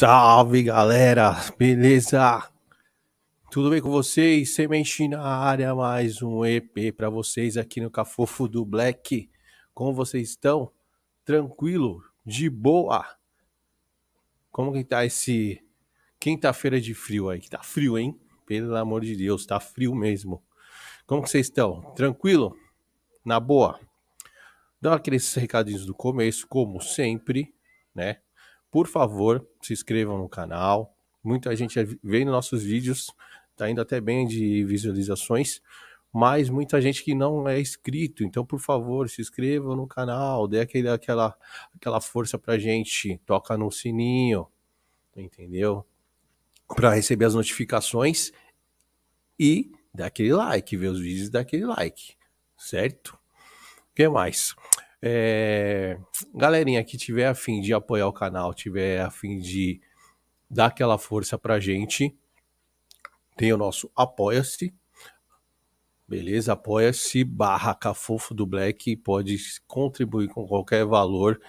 Salve galera, beleza? Tudo bem com vocês? Semente na área, mais um EP para vocês aqui no Cafofo do Black. Como vocês estão? Tranquilo? De boa? Como que tá esse quinta-feira de frio aí? Que tá frio, hein? Pelo amor de Deus, tá frio mesmo. Como que vocês estão? Tranquilo? Na boa? Dá aqueles recadinhos do começo, como sempre, né? Por favor, se inscrevam no canal. Muita gente vê nos nossos vídeos, tá indo até bem de visualizações, mas muita gente que não é inscrito. Então, por favor, se inscrevam no canal, dê aquele, aquela, aquela força pra gente, toca no sininho, entendeu? Para receber as notificações e dá aquele like, ver os vídeos dá aquele like, certo? O que mais? É, galerinha que tiver a fim de apoiar o canal, tiver a fim de dar aquela força pra gente, tem o nosso Apoia-se, beleza? Apoia-se barra Cafofo do Black, pode contribuir com qualquer valor,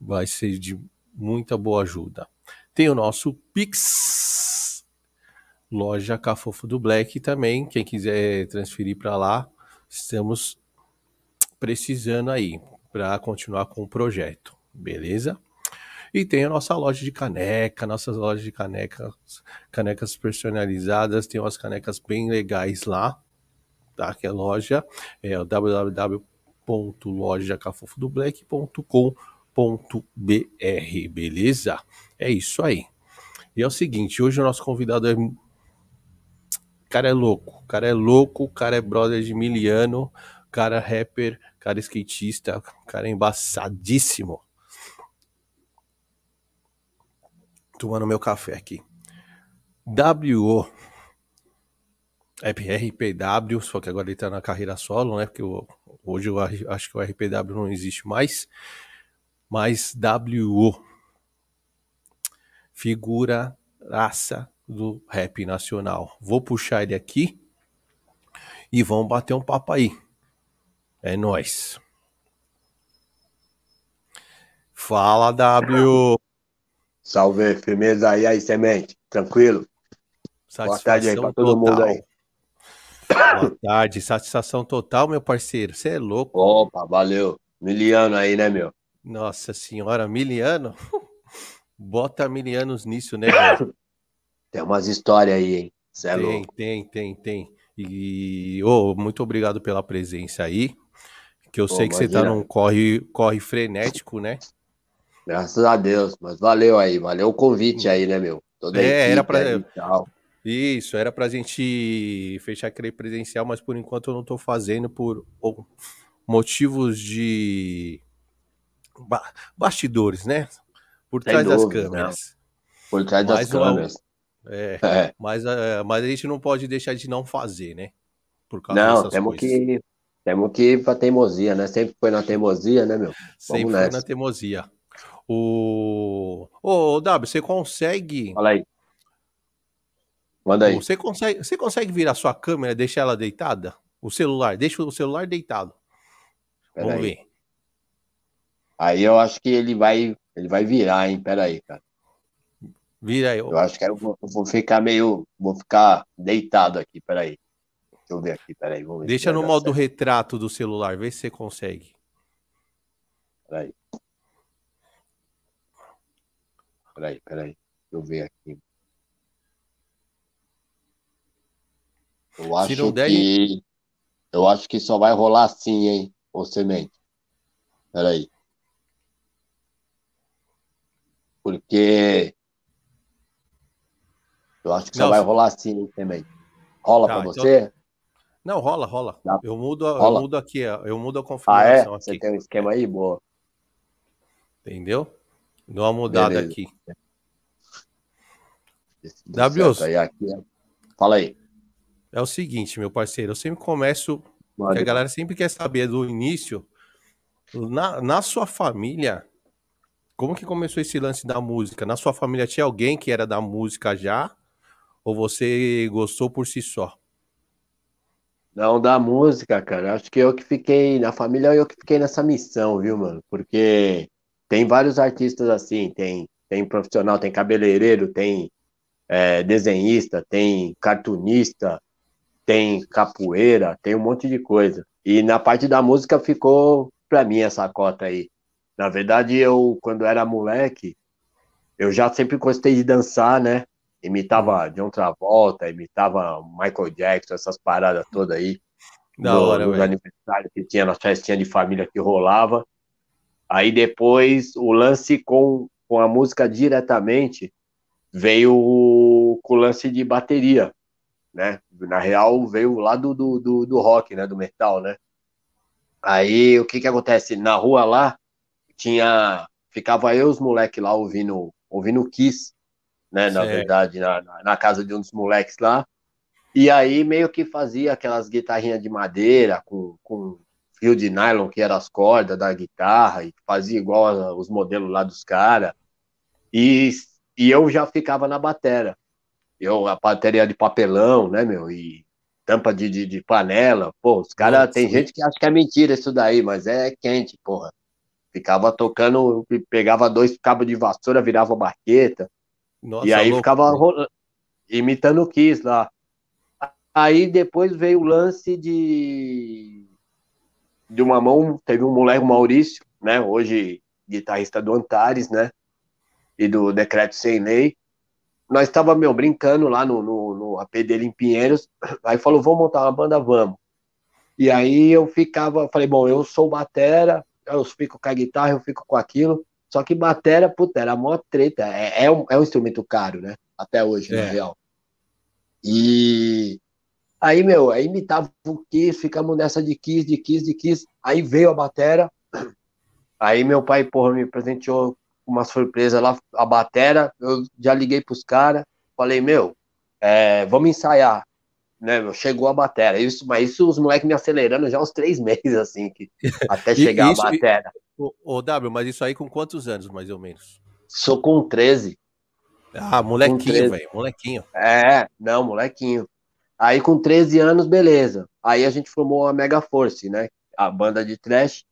vai ser de muita boa ajuda. Tem o nosso Pix, loja Cafofo do Black também, quem quiser transferir para lá, estamos precisando aí para continuar com o projeto, beleza? E tem a nossa loja de caneca, nossas lojas de canecas, canecas personalizadas, tem umas canecas bem legais lá, tá? Que a loja é o www.lojacafofodoblack.com.br, beleza? É isso aí. E é o seguinte, hoje o nosso convidado é o cara é louco, o cara é louco, o cara é brother de Miliano, cara é rapper cara skatista, cara embaçadíssimo. Tomando meu café aqui. WO. RPW, só que agora ele tá na carreira solo, né? Porque eu, hoje eu acho que o RPW não existe mais. Mas WO. Figura raça do rap nacional. Vou puxar ele aqui e vamos bater um papo aí. É nóis. Fala, W. Salve, firmeza aí, aí, semente. Tranquilo? Satisfação Boa tarde aí pra todo total. mundo aí. Boa tarde, satisfação total, meu parceiro. Você é louco. Opa, valeu. Miliano aí, né, meu? Nossa senhora, miliano? Bota milianos nisso, né, velho? Tem umas histórias aí, hein? Cê é tem, louco. tem, tem, tem. E, oh, muito obrigado pela presença aí. Que eu Pô, sei que imagina. você tá num corre, corre frenético, né? Graças a Deus, mas valeu aí, valeu o convite aí, né, meu? Toda é, era pra. Isso, era pra gente fechar aquele presencial, mas por enquanto eu não tô fazendo por motivos de bastidores, né? Por trás das câmeras. Por trás das mas, câmeras. É, é. Mas, uh, mas a gente não pode deixar de não fazer, né? Por causa não, temos coisas. que temos que ir pra teimosia, né? Sempre foi na teimosia, né, meu? Sempre Vamos foi nessa. na teimosia. O. Ô, W, você consegue. Fala aí. Manda aí. Você consegue, você consegue virar sua câmera e deixar ela deitada? O celular, deixa o celular deitado. Pera Vamos aí. ver. Aí eu acho que ele vai, ele vai virar, hein? Pera aí, cara. Vira aí. Eu acho que eu vou, eu vou ficar meio, vou ficar deitado aqui, pera aí. Deixa eu ver aqui, peraí. Vamos ver Deixa no modo certo. retrato do celular, vê se você consegue. Peraí. Peraí, peraí. Deixa eu ver aqui. Eu acho que. Der... Eu acho que só vai rolar assim, hein, ô semente. Peraí. Porque. Eu acho que só Não, vai rolar assim, hein, semente. Rola tá, pra então você? Então... Não, rola, rola. Eu mudo, rola. eu mudo aqui, eu mudo a configuração ah, é? Você aqui. tem um esquema aí, boa. Entendeu? Dou uma mudada Beleza. aqui. W. É- Fala aí. É o seguinte, meu parceiro, eu sempre começo. A galera sempre quer saber do início. Na, na sua família, como que começou esse lance da música? Na sua família tinha alguém que era da música já? Ou você gostou por si só? Não, da música, cara. Acho que eu que fiquei, na família, eu que fiquei nessa missão, viu, mano? Porque tem vários artistas assim, tem tem profissional, tem cabeleireiro, tem é, desenhista, tem cartunista, tem capoeira, tem um monte de coisa. E na parte da música ficou para mim essa cota aí. Na verdade, eu, quando era moleque, eu já sempre gostei de dançar, né? Imitava John Travolta, imitava Michael Jackson, essas paradas todas aí. Da no, hora, nos aniversários que tinha, nas festinhas de família que rolava. Aí depois, o lance com, com a música diretamente veio com o lance de bateria né? Na real, veio lá do, do, do, do rock, né? Do metal, né? Aí, o que que acontece? Na rua lá, tinha... Ficava eu os moleques lá ouvindo, ouvindo Kiss, né? Na verdade, na, na casa de um dos moleques lá. E aí, meio que fazia aquelas guitarrinhas de madeira com, com fio de nylon, que era as cordas da guitarra, e fazia igual os modelos lá dos caras. E, e eu já ficava na batera eu, a bateria de papelão, né, meu, e tampa de, de, de panela, pô, os caras, tem gente que acha que é mentira isso daí, mas é quente, porra. Ficava tocando, pegava dois cabos de vassoura, virava baqueta, Nossa, e aí louco, ficava rolando, imitando o Kiss lá. Aí depois veio o lance de de uma mão, teve um moleque, o Maurício, né, hoje guitarrista do Antares, né, e do Decreto Sem Lei, nós estava meu, brincando lá no, no, no AP dele em Pinheiros, aí falou, vamos montar uma banda, vamos. E aí eu ficava, falei, bom, eu sou batera, eu fico com a guitarra, eu fico com aquilo, só que batera, puta, era mó treta, é, é, um, é um instrumento caro, né, até hoje, é. na real. E aí, meu, aí imitava o Kiss, ficamos nessa de Kiss, de Kiss, de Kiss, aí veio a batera, aí meu pai, porra, me presenteou uma surpresa lá, a batera, eu já liguei pros caras, falei, meu, é, vamos ensaiar, né, chegou a batera, isso, mas isso os moleques me acelerando já uns três meses, assim, que, até chegar isso, a batera. O, o, W, mas isso aí com quantos anos, mais ou menos? Sou com 13. Ah, molequinho, velho, molequinho. É, não, molequinho. Aí com 13 anos, beleza. Aí a gente formou a Mega Force, né? A banda de trash.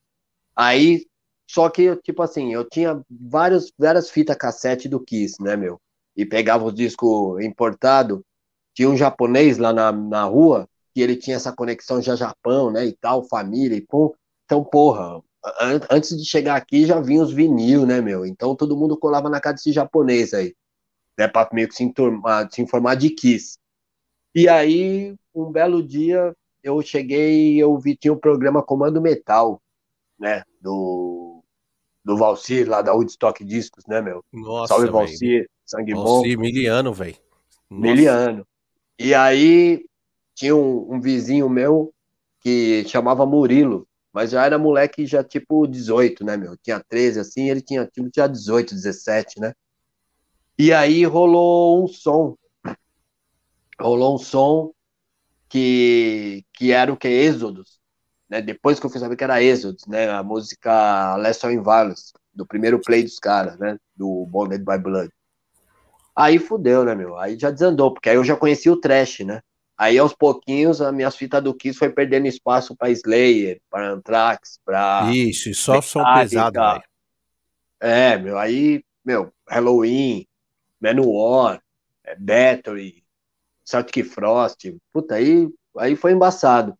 Aí só que, tipo assim, eu tinha vários, várias fitas cassete do Kiss, né, meu? E pegava os discos importados. Tinha um japonês lá na, na rua que ele tinha essa conexão já Japão, né, e tal, família e pum. Então, porra, an antes de chegar aqui já vinha os vinil, né, meu? Então todo mundo colava na casa desse japonês aí, né, pra meio que se informar, se informar de Kiss. E aí, um belo dia, eu cheguei eu vi, tinha um programa Comando Metal, né, do do Valcir, lá da Woodstock Discos, né, meu? Nossa, Salve Valcir, sangue bom. miliano, velho. Miliano. E aí tinha um, um, vizinho meu que chamava Murilo, mas já era moleque já tipo 18, né, meu? Tinha 13 assim, ele tinha tipo tinha 18, 17, né? E aí rolou um som. Rolou um som que que era o que Êxodos né? Depois que eu fui saber que era Exodus, né? A música Lesson in Violence, do primeiro play dos caras, né? Do Bonded by Blood. Aí fudeu, né, meu? Aí já desandou, porque aí eu já conhecia o trash, né? Aí aos pouquinhos as minhas fitas do Kiss foi perdendo espaço para Slayer, para Anthrax, para Isso, só som pesado, velho. É, meu, aí, meu, Halloween, Manowar, é, Battery, Celtic Frost, puta, aí, aí foi embaçado.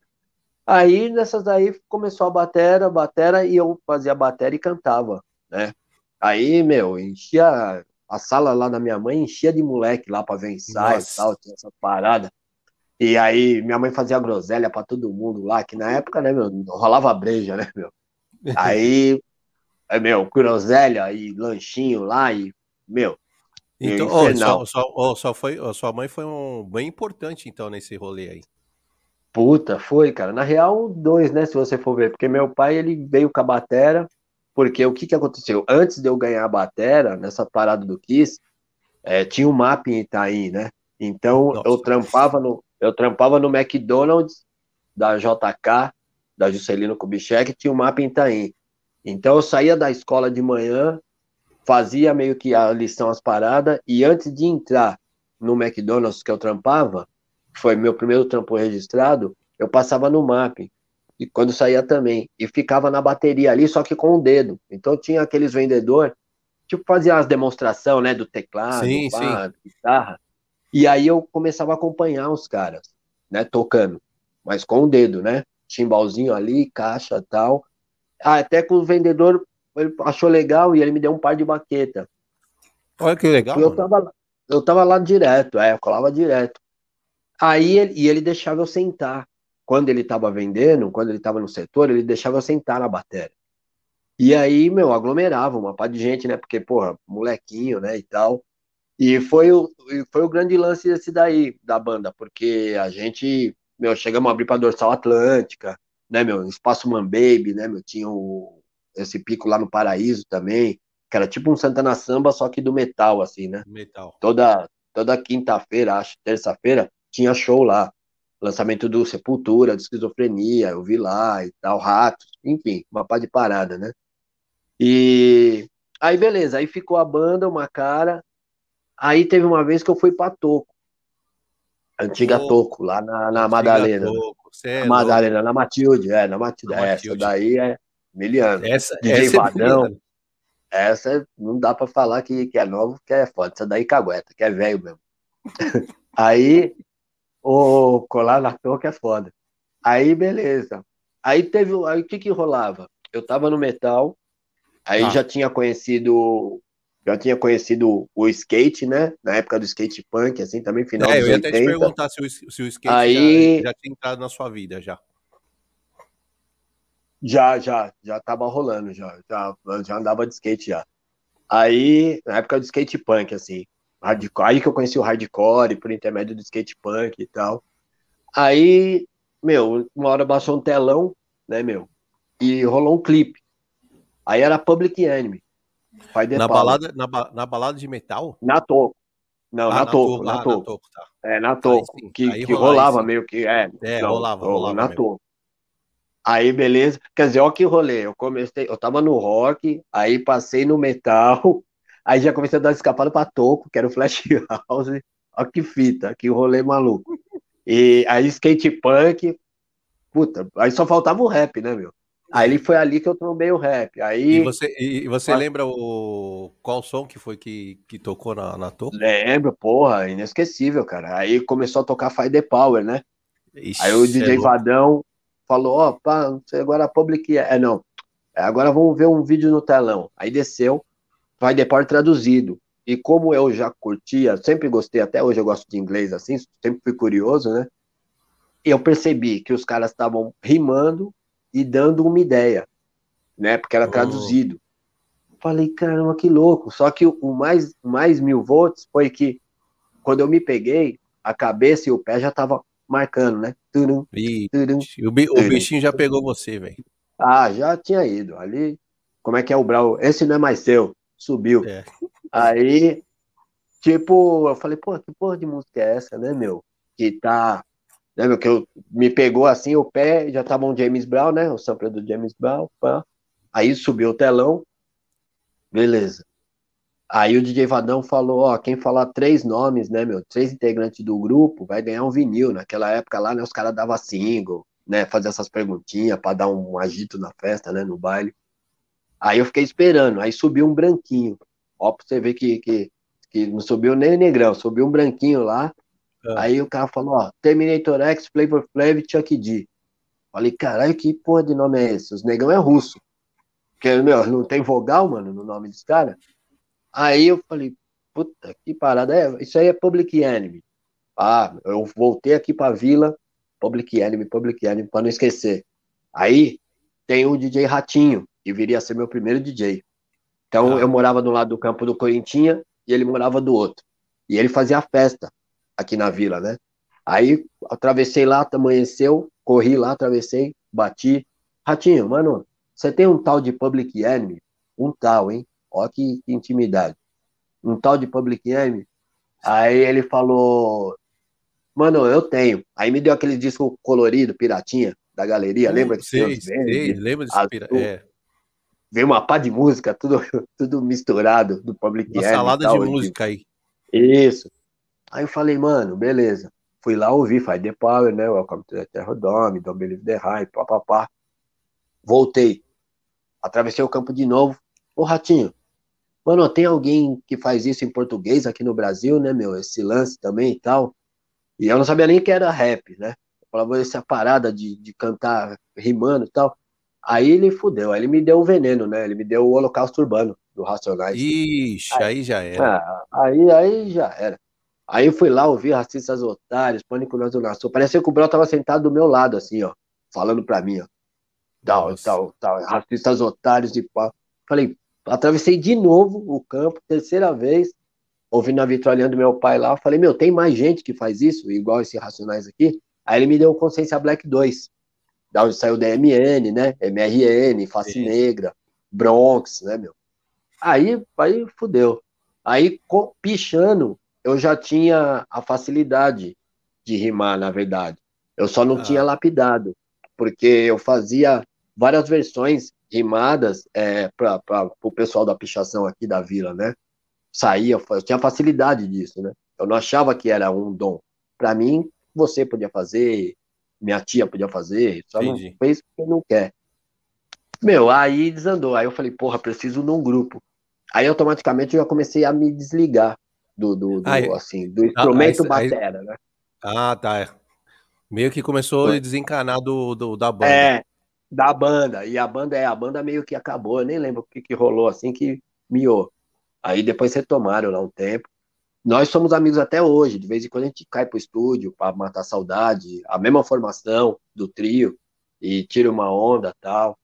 Aí nessas aí começou a batera, batera, e eu fazia batera e cantava, né? Aí, meu, enchia a sala lá da minha mãe, enchia de moleque lá pra ver ensaio e tal, tinha essa parada. E aí minha mãe fazia groselha pra todo mundo lá, que na época, né, meu, rolava breja, né, meu? Aí, é, meu, groselha e lanchinho lá, e, meu, então, oh, só, só, oh, só foi, oh, sua mãe foi um bem importante, então, nesse rolê aí. Puta, foi, cara. Na real, dois, né? Se você for ver, porque meu pai ele veio com a batera, porque o que que aconteceu? Antes de eu ganhar a batera, nessa parada do Kiss, é, tinha um mapa em Itaí, né? Então Nossa. eu trampava no eu trampava no McDonald's da JK, da Juscelino Kubitschek, tinha um mapa em Itaí. Então eu saía da escola de manhã, fazia meio que a lição, as paradas, e antes de entrar no McDonald's que eu trampava, foi meu primeiro trampo registrado, eu passava no mapping. E quando saía também. E ficava na bateria ali, só que com o dedo. Então tinha aqueles vendedor tipo, fazia as demonstrações, né, do teclado, sim, pá, guitarra. E aí eu começava a acompanhar os caras, né, tocando, mas com o dedo, né, chimbalzinho ali, caixa tal. Ah, até que o vendedor ele achou legal e ele me deu um par de baqueta. Olha que legal. Eu tava, eu tava lá direto, é, eu colava direto. Aí ele, e ele deixava eu sentar. Quando ele tava vendendo, quando ele tava no setor, ele deixava eu sentar na bateria. E aí, meu, aglomerava uma par de gente, né? Porque, porra, molequinho, né, e tal. E foi o, foi o grande lance desse daí, da banda, porque a gente, meu, chegamos a abrir pra Dorsal Atlântica, né, meu, Espaço Man Baby, né, meu, tinha o, esse pico lá no Paraíso também, que era tipo um Santana Samba, só que do metal, assim, né? Metal. Toda, toda quinta-feira, acho, terça-feira, tinha show lá. Lançamento do Sepultura, de Esquizofrenia, eu vi lá e tal, Ratos, enfim, uma pá de parada, né? E aí, beleza, aí ficou a banda, uma cara. Aí teve uma vez que eu fui pra Toco. Antiga oh, Toco, lá na, na Madalena. Toco, é Madalena, na Matilde, é, na Matilde. Na essa Matilde. daí é miliano. Essa, DJ essa é Vadão. É essa não dá pra falar que, que é novo, que é foda. Essa daí cagueta, que é velho mesmo. aí, o colar na Toco é foda. Aí, beleza. Aí teve. Aí o que que rolava? Eu tava no metal, Aí ah. já tinha conhecido já tinha conhecido o skate, né? Na época do skate punk, assim, também, final é, dos 80. eu ia 80. até te perguntar se o, se o skate Aí... já, já, tinha entrado na sua vida, já. Já, já, já tava rolando, já, já, já andava de skate já. Aí, na época do skate punk, assim, hardcore, aí que eu conheci o hardcore, por intermédio do skate punk e tal. Aí, meu, uma hora baixou um telão, né, meu, e rolou um clipe. Aí era Public Enemy. na balada, na, na, balada de metal? Na Toco. Não, ah, na, na Toco, na Toco. Na toco tá. É, na Toco. Aí, que, aí que rolava meio que. É, é não, rolava, rolava. Na Toco. Aí, beleza. Quer dizer, ó que rolê. Eu comecei, eu tava no rock, aí passei no metal, aí já comecei a dar escapada pra Toco, que era o Flash House. Ó que fita, que rolê maluco. E aí skate punk, puta, aí só faltava o rap, né, meu? Aí foi ali que eu trombei o rap. Aí, e você, e você lembra o qual som que foi que, que tocou na, na toca? Lembro, porra, inesquecível, cara. Aí começou a tocar Fight the Power, né? Ixi, aí o DJ é Vadão falou, ó, oh, pá, agora public é, não. É, agora vamos ver um vídeo no telão. Aí desceu, The Power traduzido. E como eu já curtia, sempre gostei, até hoje eu gosto de inglês assim, sempre fui curioso, né? Eu percebi que os caras estavam rimando e dando uma ideia, né? Porque era oh. traduzido. Falei, caramba, que louco. Só que o mais, mais mil volts foi que quando eu me peguei, a cabeça e o pé já tava marcando, né? Turum, turum, o, bi o bichinho já pegou você, velho. Ah, já tinha ido. Ali, como é que é o Brau? Esse não é mais seu. Subiu. É. Aí, tipo, eu falei, pô, que porra de música é essa, né, meu? Que tá né, meu, que eu, me pegou assim o pé, já tava um James Brown, né, o sampler do James Brown, pá. aí subiu o telão, beleza. Aí o DJ Vadão falou, ó, quem falar três nomes, né, meu, três integrantes do grupo, vai ganhar um vinil. Naquela época lá, né, os caras davam single, né, fazer essas perguntinhas para dar um agito na festa, né, no baile. Aí eu fiquei esperando, aí subiu um branquinho. Ó, pra você ver que, que, que não subiu nem negrão, subiu um branquinho lá, ah. Aí o cara falou, ó, Terminator X, Flavor Flav Chuck D. Falei, caralho, que porra de nome é esse? Os negão é russo. Porque, meu, não tem vogal, mano, no nome dos caras. Aí eu falei, puta, que parada é? Isso aí é Public Enemy. Ah, eu voltei aqui pra vila, Public Enemy, Public Enemy, pra não esquecer. Aí tem o DJ Ratinho, que viria a ser meu primeiro DJ. Então ah. eu morava do lado do campo do Corintinha e ele morava do outro. E ele fazia festa aqui na vila, né? Aí atravessei lá, amanheceu, corri lá, atravessei, bati. Ratinho, mano, você tem um tal de Public Enemy? Um tal, hein? Ó que, que intimidade. Um tal de Public Enemy? Aí ele falou, mano, eu tenho. Aí me deu aquele disco colorido, piratinha, da galeria, lembra? Sei, sei, lembra desse pira... é. Veio uma pá de música, tudo, tudo misturado do Public Enemy. Uma salada tal, de música aí. Isso. Aí eu falei, mano, beleza. Fui lá ouvir Fight the Power, né? Welcome to the Terror Dome, Don't Believe the Hype, papapá. Voltei. Atravessei o campo de novo. Ô, Ratinho, mano, tem alguém que faz isso em português aqui no Brasil, né, meu? Esse lance também e tal. E eu não sabia nem que era rap, né? Eu falava, essa parada de, de cantar rimando e tal. Aí ele fudeu, aí ele me deu o veneno, né? Ele me deu o holocausto urbano do Racionais. Ixi, aí, aí já era. Ah, aí, aí já era. Aí eu fui lá ouvir Racistas Otários, Pânico na Zona Sul. Parecia que o Brau tava sentado do meu lado, assim, ó, falando pra mim, ó. Tal, Nossa. tal, tal, Racistas Otários e pau. Falei, atravessei de novo o campo, terceira vez, ouvindo a vitrolinha do meu pai lá. Falei, meu, tem mais gente que faz isso, igual esse Racionais aqui? Aí ele me deu Consciência Black 2 da onde saiu o DMN, né? MRN, Face Sim. Negra, Bronx, né, meu? Aí, aí fudeu. Aí, com, pichando, eu já tinha a facilidade de rimar, na verdade. Eu só não ah. tinha lapidado, porque eu fazia várias versões rimadas é, para o pessoal da pichação aqui da vila, né? Saía, eu tinha facilidade disso, né? Eu não achava que era um dom. Para mim, você podia fazer, minha tia podia fazer, só Entendi. não fez porque não quer. Meu, aí desandou. Aí eu falei, porra, preciso num grupo. Aí automaticamente eu já comecei a me desligar do, do, do aí, assim, do instrumento aí, batera, aí, né? Ah, tá. Meio que começou a desencanar do, do, da banda. É, da banda. E a banda é, a banda meio que acabou. Eu nem lembro o que, que rolou assim que miou. Aí depois retomaram lá um tempo. Nós somos amigos até hoje, de vez em quando a gente cai pro estúdio para matar saudade, a mesma formação do trio, e tira uma onda tal.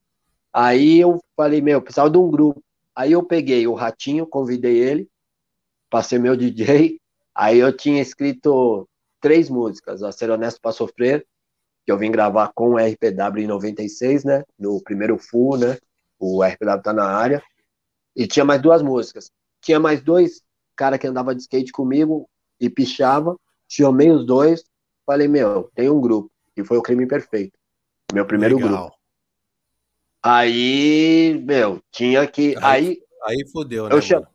Aí eu falei, meu, precisava de um grupo. Aí eu peguei o Ratinho, convidei ele, passei meu DJ, aí eu tinha escrito três músicas, a Ser Honesto para Sofrer, que eu vim gravar com o RPW em 96, né, no primeiro full, né, o RPW tá na área, e tinha mais duas músicas. Tinha mais dois cara que andava de skate comigo e pichava, chamei os dois, falei, meu, tem um grupo, e foi o Crime Perfeito, meu primeiro Legal. grupo. Aí, meu, tinha que. Aí, aí, aí fodeu, né? Eu cham...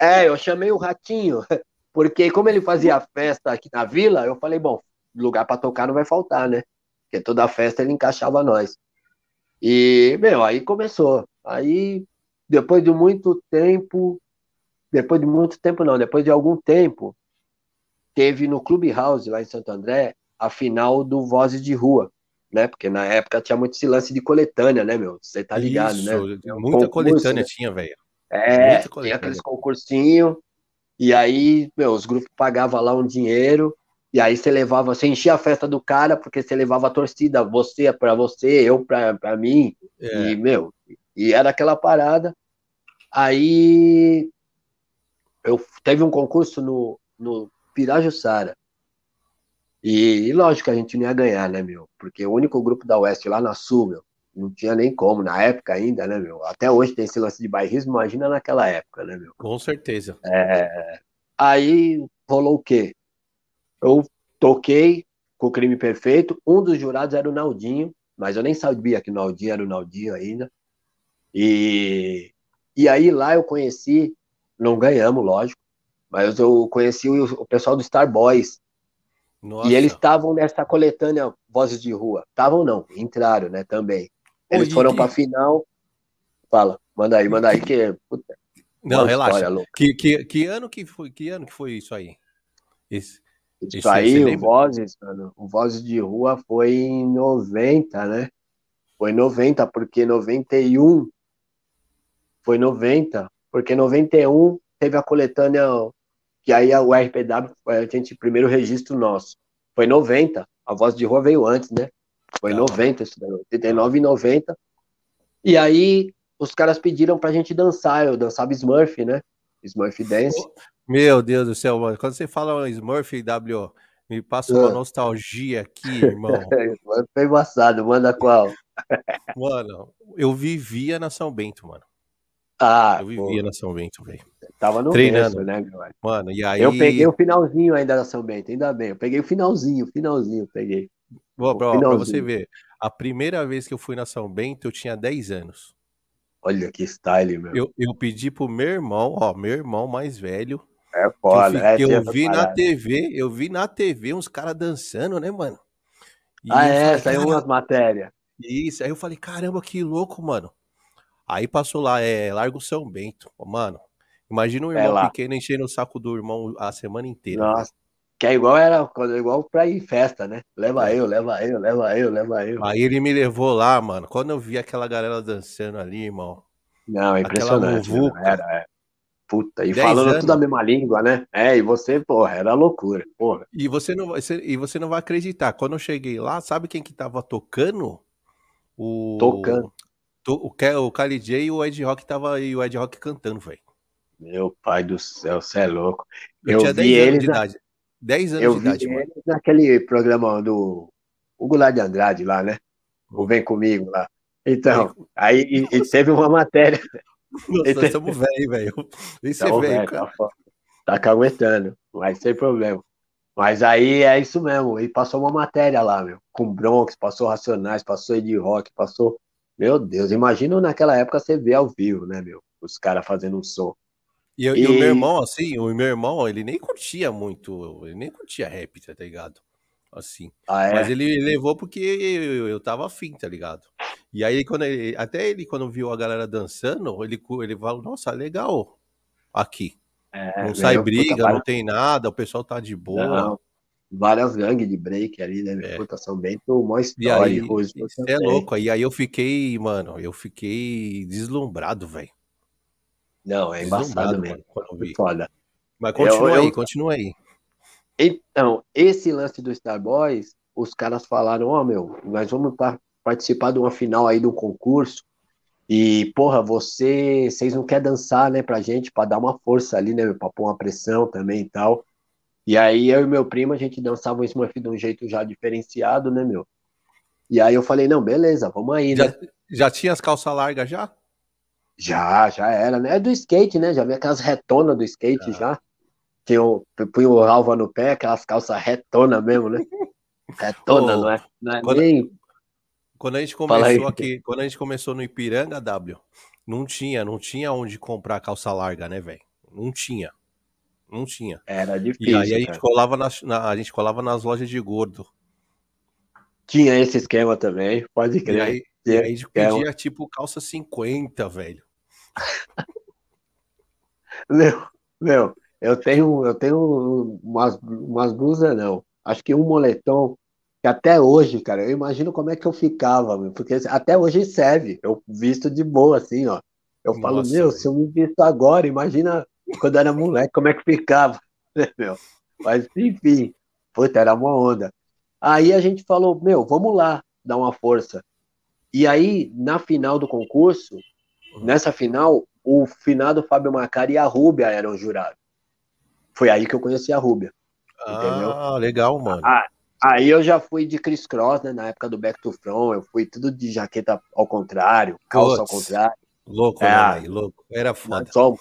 É, eu chamei o Ratinho, porque como ele fazia festa aqui na vila, eu falei, bom, lugar para tocar não vai faltar, né? Porque toda festa ele encaixava nós. E, meu, aí começou. Aí, depois de muito tempo, depois de muito tempo não, depois de algum tempo, teve no Clubhouse, lá em Santo André, a final do Vozes de Rua, né? Porque na época tinha muito esse lance de coletânea, né, meu? Você tá ligado, Isso, né? Muita concurso, coletânea né? tinha, velho. É, tinha aqueles concursinhos, e aí, meu, os grupos pagavam lá um dinheiro, e aí você levava, você enchia a festa do cara, porque você levava a torcida, você para você, eu para mim, é. e, meu, e era aquela parada. Aí eu teve um concurso no, no Pirajussara. E, e lógico que a gente não ia ganhar, né, meu? Porque o único grupo da Oeste lá na Sul, meu, não tinha nem como, na época ainda, né, meu? Até hoje tem esse lance de bairrismo, imagina naquela época, né, meu? Com certeza. É... Aí rolou o quê? Eu toquei com o Crime Perfeito, um dos jurados era o Naldinho, mas eu nem sabia que o Naldinho era o Naldinho ainda. E, e aí lá eu conheci não ganhamos, lógico. Mas eu conheci o, o pessoal do Star Boys. Nossa. E eles estavam nessa coletânea Vozes de Rua. Estavam não, entraram, né, também. Eles Oi, foram que... pra final. Fala, manda aí, manda aí, que. Puta, não, relaxa. Que, que, que, ano que foi, que ano que foi isso aí? Esse, isso aí, o Vozes, mano, o Vozes de Rua foi em 90, né? Foi 90, porque 91 foi 90, porque em 91 teve a coletânea, que aí o RPW foi a gente, primeiro registro nosso. Foi 90, a voz de rua veio antes, né? Foi tá. 90, isso daí, 89 e 90. E aí os caras pediram pra gente dançar, eu dançava Smurf, né? Smurf Dance. Meu Deus do céu, mano. Quando você fala Smurf W, me passa uma ah. nostalgia aqui, irmão. Foi embaçado, manda qual? Mano, eu vivia na São Bento, mano. Ah, eu vivia pô. na São Bento, velho. Tava no Treinando. né, meu? Mano, e aí... Eu peguei o finalzinho ainda da São Bento, ainda bem. Eu peguei o finalzinho, finalzinho, peguei. Bro, finalzinho. pra você ver, a primeira vez que eu fui na São Bento, eu tinha 10 anos. Olha que style, meu. Eu, eu pedi pro meu irmão, ó, meu irmão mais velho. É foda, que eu, é, eu vi na TV, eu vi na TV uns caras dançando, né, mano? E ah, é, falei, saiu umas matérias. Isso, aí eu falei, caramba, que louco, mano. Aí passou lá, é Largo São Bento. Mano, Imagina um É irmão lá. pequeno enchendo o saco do irmão a semana inteira. Nossa. Que é igual era é igual pra ir em festa, né? Leva É. eu, leva eu, leva eu, leva eu. Aí ele me levou lá, mano. Quando eu vi aquela galera dançando ali, irmão. Não, é impressionante. muvuca. Era, é. Puta, e falando anos. tudo a mesma língua, né? É, e você, porra, era loucura, porra. E você não vai, e você não vai acreditar. Quando eu cheguei lá, sabe quem que tava tocando? O Tocando. O, o Kylie J e o Ed Rock tava e o Ed Rock cantando, velho. Meu pai do céu, você é louco. Eu, Eu tinha vi 10 anos eles de na- idade. 10 anos Eu de vi idade, mano. ele naquele programa do o Goulart de Andrade lá, né? O Vem Comigo lá. Então, aí e- e teve uma matéria. Nossa, nós estamos velho, velho. Isso Então, é velho, velho, cara. tá, tá caguetando, mas sem problema. Mas aí é isso mesmo. E passou uma matéria lá, meu. Com Bronx, passou Racionais, passou Ed Rock, passou. Meu Deus, imagina naquela época você ver ao vivo, né, meu? Os caras fazendo um som. E, eu- e o E- meu irmão, assim, o meu irmão, ele nem curtia muito, ele nem curtia rap, tá ligado? Assim. Ah, é? Mas ele levou porque eu, eu tava afim, tá ligado? E aí, quando ele, até ele, quando viu a galera dançando, ele, ele falou, nossa, legal aqui. É, Não sai briga, não tem nada, o pessoal tá de boa. Não, várias gangues de break ali, né? É. Puta, São Bento, uma E história. aí, Russo isso é louco. E aí eu fiquei, mano, eu fiquei deslumbrado, velho. Não, é embaçado mesmo. mano. Foda. Mas continua Eu- aí, eu- continua aí. Então, esse lance do Star Boys, os caras falaram, ó, meu, nós vamos par- participar de uma final aí de um concurso. E, porra, você, vocês não querem dançar, né, pra gente, pra dar uma força ali, né, meu, pra pôr uma pressão também e tal. E aí eu e meu primo, a gente dançava o Smurf de um jeito já diferenciado, né, meu? E aí eu falei, não, beleza, vamos aí, né? Já, já tinha as calças largas já? Já, já era, né? É do skate, né? Já vi aquelas retonas do skate Ah. já. Tinha o, punha o Ralva no pé, aquelas calças retona mesmo, né? Retona, Ô, não é? Não é quando- nem. Quando a gente começou aqui, quando a gente começou no Ipiranga, W, não tinha, não tinha onde comprar calça larga, né, velho? Não tinha. Não tinha. Era E difícil. aí a gente cara. colava nas, na- a gente colava nas lojas de gordo. Tinha esse esquema também, pode E crer. aí, e aí a gente esquema. pedia tipo calça 50, velho. Meu, meu, eu tenho, eu tenho umas, umas blusas, não. Acho que um moletom, que até hoje, cara, eu imagino como é que eu ficava, meu, porque até hoje serve. Eu visto de boa, assim, ó. Eu falo, Nossa, meu, velho. se eu me visto agora, imagina quando era moleque, como é que ficava, né, meu? Mas, enfim, puta, era uma onda. Aí a gente falou, meu, vamos lá, dar uma força. E aí, na final do concurso, nessa final, o finado Fábio Macari e a Rúbia eram jurados. Foi aí que eu conheci a Rúbia. Entendeu? Ah, legal, mano. Ah, Aí eu já fui de Chris Cross, né? Na época do Back to Front, eu fui tudo de jaqueta ao contrário, calça ao contrário. louco, é, né, velho? Louco. Era foda. Só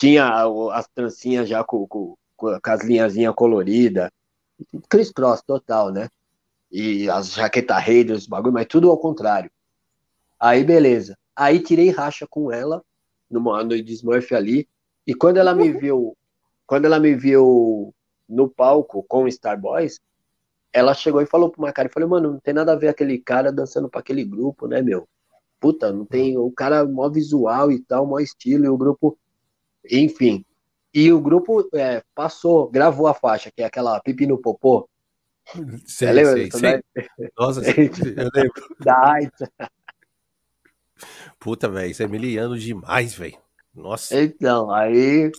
tinha as trancinhas já com, com, com as linhazinhas coloridas. Chris Cross total, né? E as jaqueta Raiders, bagulho, mas tudo ao contrário. Aí, beleza. Aí tirei racha com ela, numa noite de Smurf ali, e quando ela me viu, quando ela me viu no palco com o Star Boys, ela chegou e falou pro Macari, falei, mano, não tem nada a ver aquele cara dançando pra aquele grupo, né, meu? Puta, não tem, o cara mó visual e tal, mó estilo, e o grupo, enfim. E o grupo é, passou, gravou a faixa, que é aquela pipi no popô, Sei, Você lembra sei, disso, sei. Nossa, eu lembro. da. Puta, velho, isso é miliano demais, velho. Nossa. Então, aí,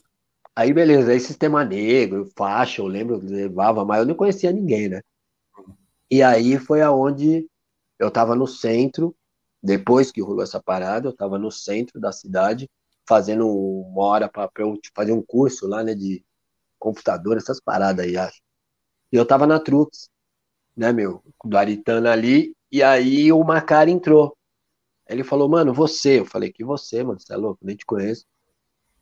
aí beleza, aí sistema negro, faixa, eu lembro, levava, mas eu não conhecia ninguém, né? E aí foi aonde eu tava no centro, depois que rolou essa parada, eu tava no centro da cidade, fazendo uma hora para eu fazer um curso lá, né, de computador, essas paradas aí, acho. E eu tava na Trux, né, meu, do Aritana ali, e aí o Macari entrou. Ele falou, mano, você. Eu falei, que você, mano, você é louco, nem te conheço.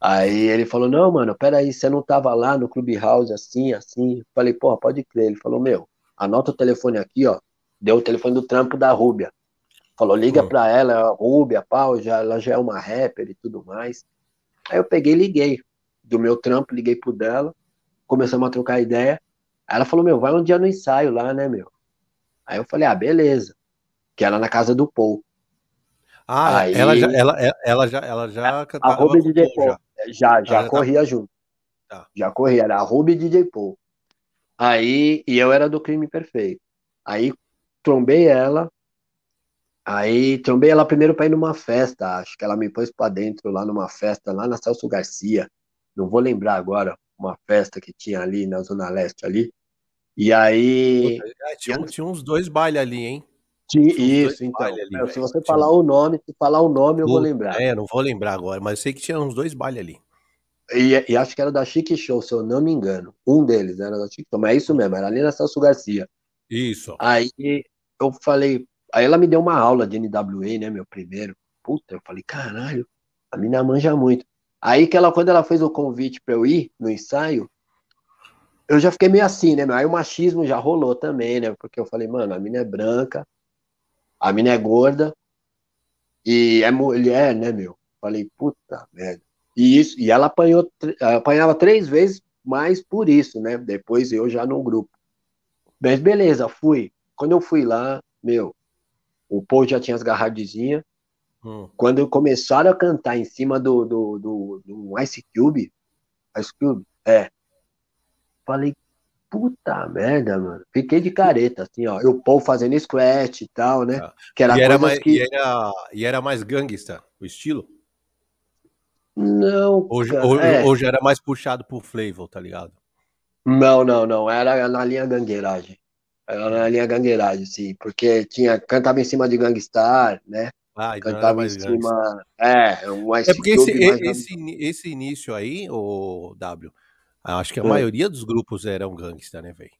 Aí ele falou, não, mano, peraí, você não tava lá no Clubhouse assim, assim? Eu falei, porra, pode crer. Ele falou, meu, anota o telefone aqui, ó. Deu o telefone do trampo da Rúbia. Falou, liga Hum. pra ela, Rúbia, pau, já, ela já é uma rapper e tudo mais. Aí eu peguei e liguei. Do meu trampo, liguei pro dela, começamos a trocar ideia. Aí ela falou, meu, vai um dia no ensaio lá, né, meu? Aí eu falei, ah, beleza. Que era na casa do Paul. Ah, Aí- ela já, ela, ela- já, ela já A cantava com o DJ Paul já. Já, já, já corria tá... junto. Tá. Já corria, era a Ruby DJ Paul. Aí, e eu era do crime perfeito. Aí trombei ela, aí trombei ela primeiro para ir numa festa, acho que ela me pôs para dentro lá numa festa, lá na Celso Garcia, não vou lembrar agora, uma festa que tinha ali na Zona Leste ali. E aí. É, tinha, tinha, uns dois bailes ali, hein? Tinha, isso, então. Ali, se você falar o nome, se falar o nome, eu vou lembrar. É, não vou lembrar agora, mas eu sei que tinha uns dois bailes ali. E, e, acho que era da Chique Show, se eu não me engano. Um deles era da Chique Show, mas é isso mesmo, era ali na Celso Garcia. Isso. Aí eu falei, aí ela me deu uma aula de NWA, né, meu primeiro. Puta, eu falei, caralho, a mina manja muito. Aí que ela, quando ela fez o convite para eu ir no ensaio, eu já fiquei meio assim, né? Aí o machismo já rolou também, né? Porque eu falei, mano, a mina é branca, a mina é gorda e é mulher, né, meu? Falei, puta merda. E isso, e ela apanhou, apanhava três vezes mais por isso, né? Depois eu já no grupo. Mas beleza, fui. Quando eu fui lá, meu, o Paul já tinha as garradinhas, Hum. Quando começaram a cantar em cima do, do, do, do Ice Cube, Ice Cube, é. Falei, puta merda, mano. Fiquei de careta, assim, ó. E o Paul fazendo scratch e tal, né? Ah. Que era e, era mais, que... e, era, e era mais gangsta, o estilo? Não. Ou, ou, é. ou já era mais puxado pro Flavor, tá ligado? Não, não, não. Era na linha gangueiragem. Era na linha gangueiragem, sim. Porque tinha, cantava em cima de Gangstar, né? Ah, então cantava em cima. É, um É porque esse, esse, esse, início aí, o W, acho que a é. maioria dos grupos eram gangsta, né, velho?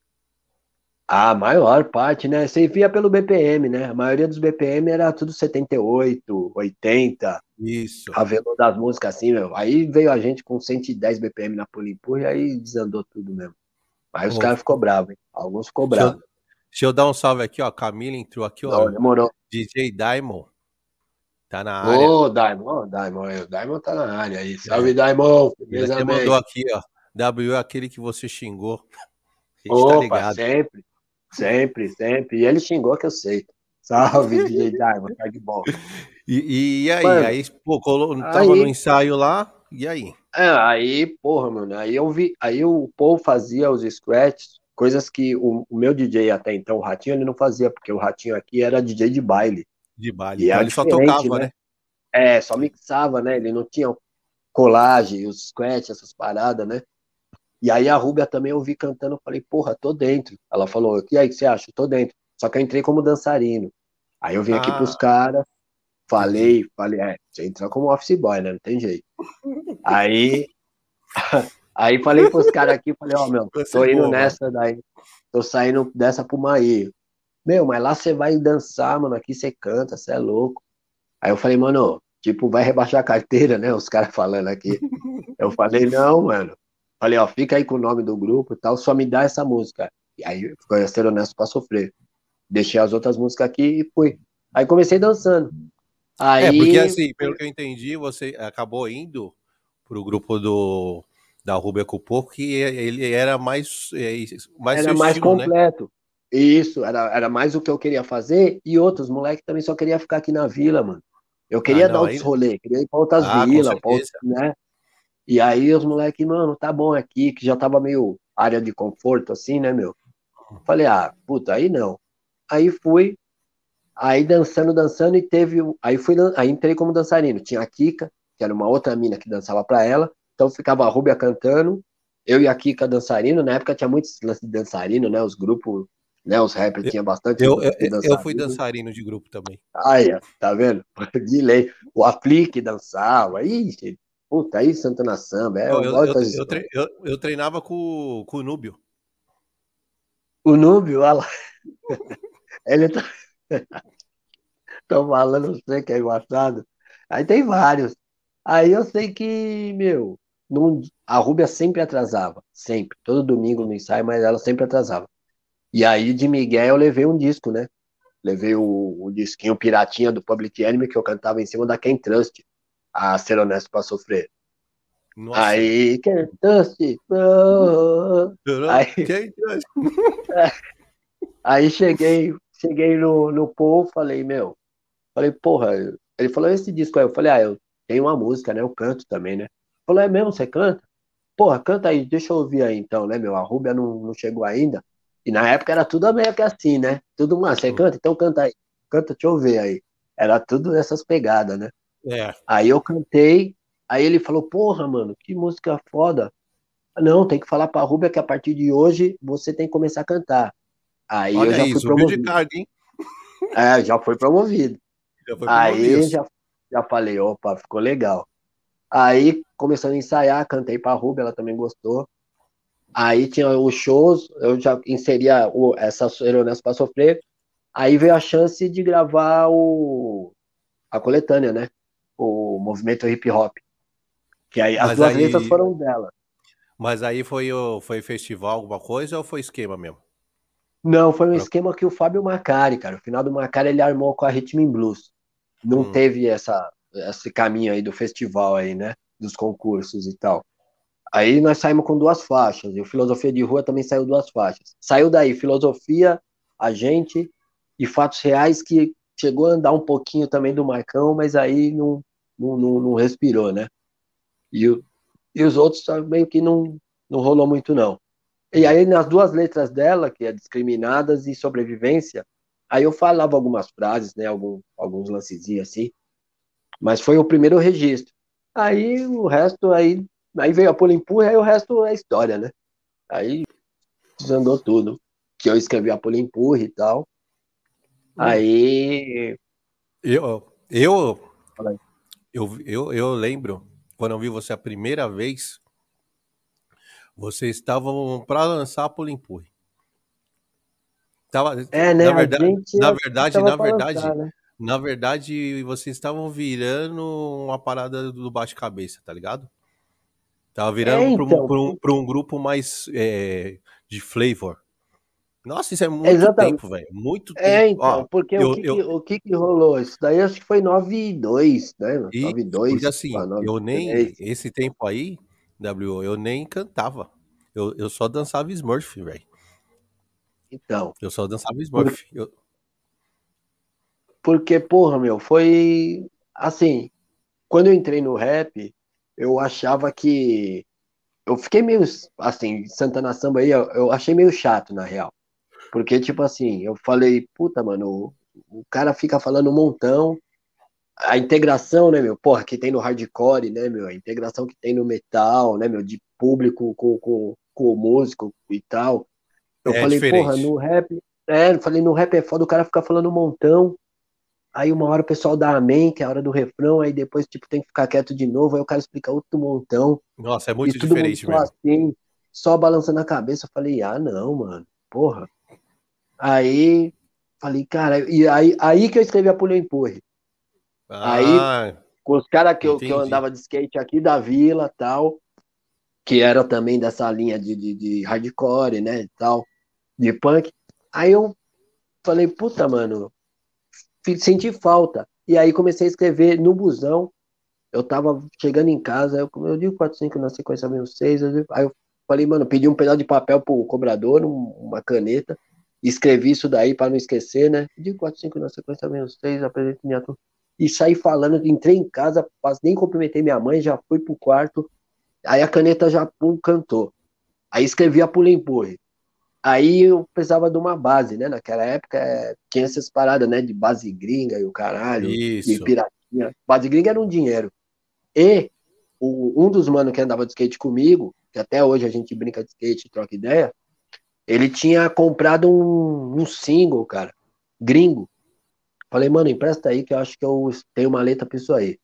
A maior parte, né? Você via pelo BPM, né? A maioria dos BPM era tudo 78, 80. Isso. Ravelou das músicas assim, meu. Aí veio a gente com 110 BPM na Polimpur e aí desandou tudo mesmo. Aí os caras ficou bravos, hein? Alguns ficou bravos. Deixa eu dar um salve aqui, ó. Camila entrou aqui, ó. Não, demorou. DJ Diamond. Tá na área. Ô, oh, Diamond, Diamond, Diamond tá na área aí. Salve, é. Diamond. Ele mandou aqui, ó. W é aquele que você xingou. A tá Opa, tá ligado. sempre, sempre, sempre. E ele xingou que eu sei. Salve, DJ Diamond, tá de bom. E, e aí, mano, aí, pô, colo, tava aí, no ensaio lá, e aí? É, aí, porra, mano, aí eu vi, aí o Paul fazia os scratches, coisas que o, o, meu DJ até então, o Ratinho, ele não fazia, porque o Ratinho aqui era DJ de baile. De baile. E então ele só tocava, né? né? É, só mixava, né? Ele não tinha colagem, os scratch, essas paradas, né? E aí a Rúbia também eu vi cantando, eu falei, porra, tô dentro. Ela falou, e aí, o que você acha? Tô dentro. Só que eu entrei como dançarino. Aí eu vim ah. aqui pros caras, falei, falei, é, você entrou como office boy, né? Não tem jeito. aí, aí falei pros caras aqui, falei, ó, oh, meu, tô indo nessa daí, tô saindo dessa pro Maí. Meu, mas lá você vai dançar, mano. Aqui você canta, você é louco. Aí eu falei, mano, tipo, vai rebaixar a carteira, né? Os caras falando aqui. Eu falei, não, mano. Falei, ó, fica aí com o nome do grupo e tal, só me dá essa música. E aí, foi ser honesto pra sofrer. Deixei as outras músicas aqui e fui. Aí comecei dançando. Aí... É, porque assim, pelo que eu entendi, você acabou indo pro grupo do da Rubia Cupô, que ele era mais, é, mais era mais estilo, né? completo. Né? Isso, era, era mais o que eu queria fazer. E outros, moleque também só queria ficar aqui na vila, mano. Eu queria ah, não, dar outros aí... rolês, queria ir pra outras ah, vilas, outros, né? E aí os moleques, mano, tá bom aqui, que já tava meio área de conforto, assim, né, meu? Falei, ah, puta, aí não. Aí fui, aí dançando, dançando, e teve. Aí fui, aí entrei como dançarino. Tinha a Kika, que era uma outra mina que dançava pra ela. Então ficava a Rúbia cantando, eu e a Kika dançarino. Na época tinha muitos lances de dançarino, né? Os grupos né? Os rappers tinham bastante. Eu, eu, eu, fui dançarino de grupo também. Aí, tá vendo? De lei. O Aplique dançava. Ixi, puta, aí Santana Samba. É, eu, eu, tre eu, treinava com, com o Núbio. O Núbio, olha lá. Ele tá. Tô falando, não sei que é engraçado. Aí tem vários. Aí eu sei que, meu, não... a Rúbia sempre atrasava. Sempre. Todo domingo no ensaio, mas ela sempre atrasava. E aí de Miguel eu levei um disco, né? Levei o, o disquinho Piratinha do Public Enemy que eu cantava em cima da Ken Trust, a Ser Honesto pra Sofrer. Nossa. Aí, Ken Trust. Oh, aí, aí cheguei, cheguei no, no povo, falei, meu, falei, porra, ele falou esse disco aí, eu falei, ah, eu tenho uma música, né? Eu canto também, né? Falou, é mesmo, você canta? Porra, canta aí, deixa eu ouvir aí então, né, meu? A Rúbia não, não chegou ainda. E na época era tudo meio que assim, né? Tudo, mano, você canta? Então canta aí. Canta, deixa eu ver aí. Era tudo essas pegadas, né? É. Aí eu cantei, aí ele falou, porra, mano, que música foda. Não, tem que falar pra Rúbia que a partir de hoje você tem que começar a cantar. Aí Olha eu já aí, fui promovido. de carga, hein? É, já foi promovido. Já foi Aí promovido. já, já falei, opa, ficou legal. Aí começando a ensaiar, cantei pra Rúbia, ela também gostou. Aí tinha os shows, eu já inseria o, essa Seronas pra sofrer. Aí veio a chance de gravar o, a coletânea, né? O movimento hip hop. Que aí as Mas duas aí- letras foram dela. Mas aí foi, o, foi festival, alguma coisa, ou foi esquema mesmo? Não, foi um Pra- esquema que o Fábio Macari, cara. O final do Macari ele armou com a Rhythm and Blues. Não Hum. teve essa, esse caminho aí do festival aí, né? Dos concursos e tal. Aí nós saímos com duas faixas. E o Filosofia de Rua também saiu duas faixas. Saiu daí Filosofia, a gente e Fatos Reais, que chegou a andar um pouquinho também do Marcão, mas aí não, não, não, não respirou, né? E, o- e os outros meio que não, não rolou muito, não. E aí, nas duas letras dela, que é Discriminadas e Sobrevivência, aí eu falava algumas frases, né? Algum, alguns lancezinhos assim. Mas foi o primeiro registro. Aí o resto, aí, aí veio a Pula Empurra, aí o resto é história, né? Aí desandou tudo. Que eu escrevi a Pula Empurra e tal. Aí. Eu, eu, eu, eu, eu lembro, quando eu vi você a primeira vez, vocês estavam para lançar a Polimpur. Tava, É, né? na verdade, gente na verdade, na verdade, lançar, né? Na verdade, vocês estavam virando uma parada do bate-cabeça, tá ligado? Tava virando É, pra, um, então. pra um- pra um grupo mais é, de flavor. Nossa, isso é muito Exatamente. tempo, velho. Muito É, tempo. então, Ó, porque eu- o, que, eu- que- o que que rolou? Isso daí acho que foi 9 e 2, né? E 9 e 2. porque assim, pra 9 eu nem. 3. Esse tempo aí, W, eu nem cantava. Eu, eu só dançava Smurf, velho. Então, Eu só dançava Smurf. Eu- porque, porra, meu, foi assim, quando eu entrei no rap, eu achava que eu fiquei meio assim, Santana Samba aí, eu, eu achei meio chato, na real. Porque, tipo assim, eu falei, puta, mano, o, o cara fica falando um montão, a integração, né, meu, porra, que tem no hardcore, né, meu, a integração que tem no metal, né, meu, de público com, com, com o músico e tal. Eu É falei, diferente. porra, no rap, é, eu falei, no rap é foda, o cara fica falando um montão, aí uma hora o pessoal dá amém, que é a hora do refrão, aí depois, tipo, tem que ficar quieto de novo, aí o cara explica outro montão, Nossa, é e muito todo diferente mesmo. assim, só balançando a cabeça. Eu falei, ah, não, mano, porra. Aí, falei, cara, e aí, aí que eu escrevi a Pulho Empurre. Ah, Com os caras que eu, que eu andava de skate aqui da vila tal, que era também dessa linha de, de, de hardcore, né, e tal, de punk. Aí eu falei, puta, mano, senti falta. E aí comecei a escrever no busão. Eu tava chegando em casa, eu, eu digo 4, 5 na sequência mesmo 6. Aí eu falei, mano, pedi um pedaço de papel pro cobrador, um- uma caneta, escrevi isso daí para não esquecer, né? Pedi 4, 5 na sequência mesmo 6, apresentei minha turma. E saí falando, entrei em casa, nem cumprimentei minha mãe, já fui pro quarto. Aí a caneta já pum, cantou. Aí escrevi a pula empurre. Aí eu precisava de uma base, né? Naquela época é, tinha essas paradas, né? De base gringa e o caralho, de isso. piratinha. Base gringa era um dinheiro. E o- um dos manos que andava de skate comigo, que até hoje a gente brinca de skate e troca ideia, ele tinha comprado um, um single, cara, gringo. Falei, mano, empresta aí que eu acho que eu tenho uma letra pra isso aí.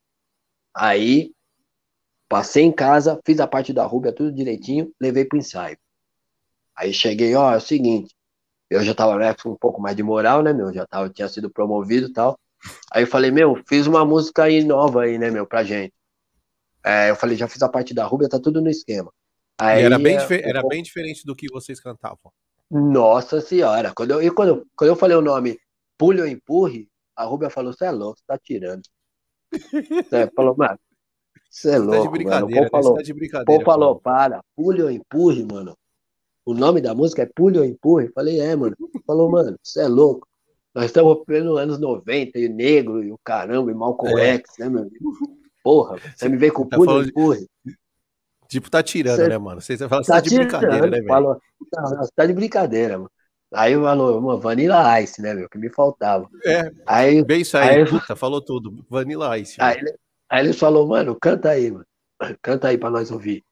Aí, passei em casa, fiz a parte da Rúbia, tudo direitinho, levei pro ensaio. Aí cheguei, ó, é o seguinte, eu já tava né, com um pouco mais de moral, né, meu, já tava, tinha sido promovido e tal. Aí eu falei, meu, fiz uma música aí nova aí, né, meu, pra gente. É, eu falei, já fiz a parte da Rúbia, tá tudo no esquema. Aí, era bem, é, era bem diferente do que vocês cantavam. Nossa senhora, quando eu, e quando, quando eu falei o nome Pulho ou Empurre, a Rúbia falou, você é louco, você tá tirando. Você falou, mano, você é Você tá de louco, mano. O brincadeira, povo né? falou, Você tá de o brincadeira. povo falou, pô. para, Pulho ou Empurre, mano. O nome da música é Pulho ou Empurre? Falei, é, mano. Falou, mano, você é louco. Nós estamos nos anos 90, e negro, e o caramba, e Malcolm É. X, né, meu? Porra, você me vem com Tá ou de- Empurre? Tipo, tá tirando, né, mano? Você fala, tá, tá de tirando, brincadeira, né, velho? Falou, não, tá de brincadeira, mano. Aí falou, mano, Vanilla Ice, né, meu? Que me faltava. É, aí, bem isso aí, aí puta, falou tudo. Vanilla Ice. Aí, aí ele falou, mano, canta aí, mano. Canta aí pra nós ouvir.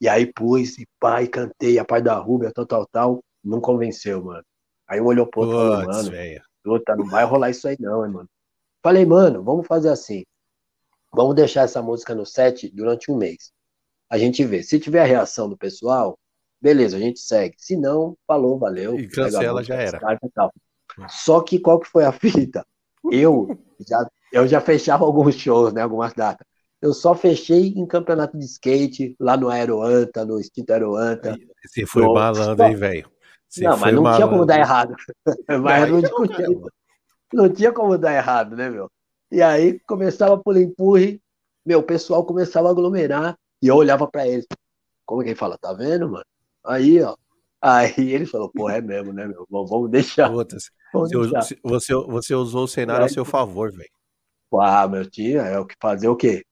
E aí pus, e pai, cantei a parte da Rubia, tal, tal, tal. Não convenceu, mano. Aí um olhou pro outro e falou, mano, puta, não vai rolar isso aí não, hein, mano. Falei, mano, vamos fazer assim. Vamos deixar essa música no set durante um mês. A gente vê. Se tiver a reação do pessoal, beleza, a gente segue. Se não, falou, valeu. E cancela, já era. Só que qual que foi a fita? Eu já, eu já fechava alguns shows, né? Algumas datas. Eu só fechei em campeonato de skate, lá no Aeroanta, no extinto Aeroanta. Você foi no... malandro, hein, velho? Não, mas não malandro. tinha como dar errado. mas não, não, tinha, não tinha como dar errado, né, meu? E aí começava por empurre, meu, o pessoal começava a aglomerar e eu olhava para eles. Como é que ele fala? Tá vendo, mano? Aí, ó. Aí ele falou, pô, é mesmo, né, meu? Vamos deixar. Outras. Vamos você, deixar. Você, você usou o cenário é. a seu favor, velho. Ah, meu tinha, é o que fazer o quê?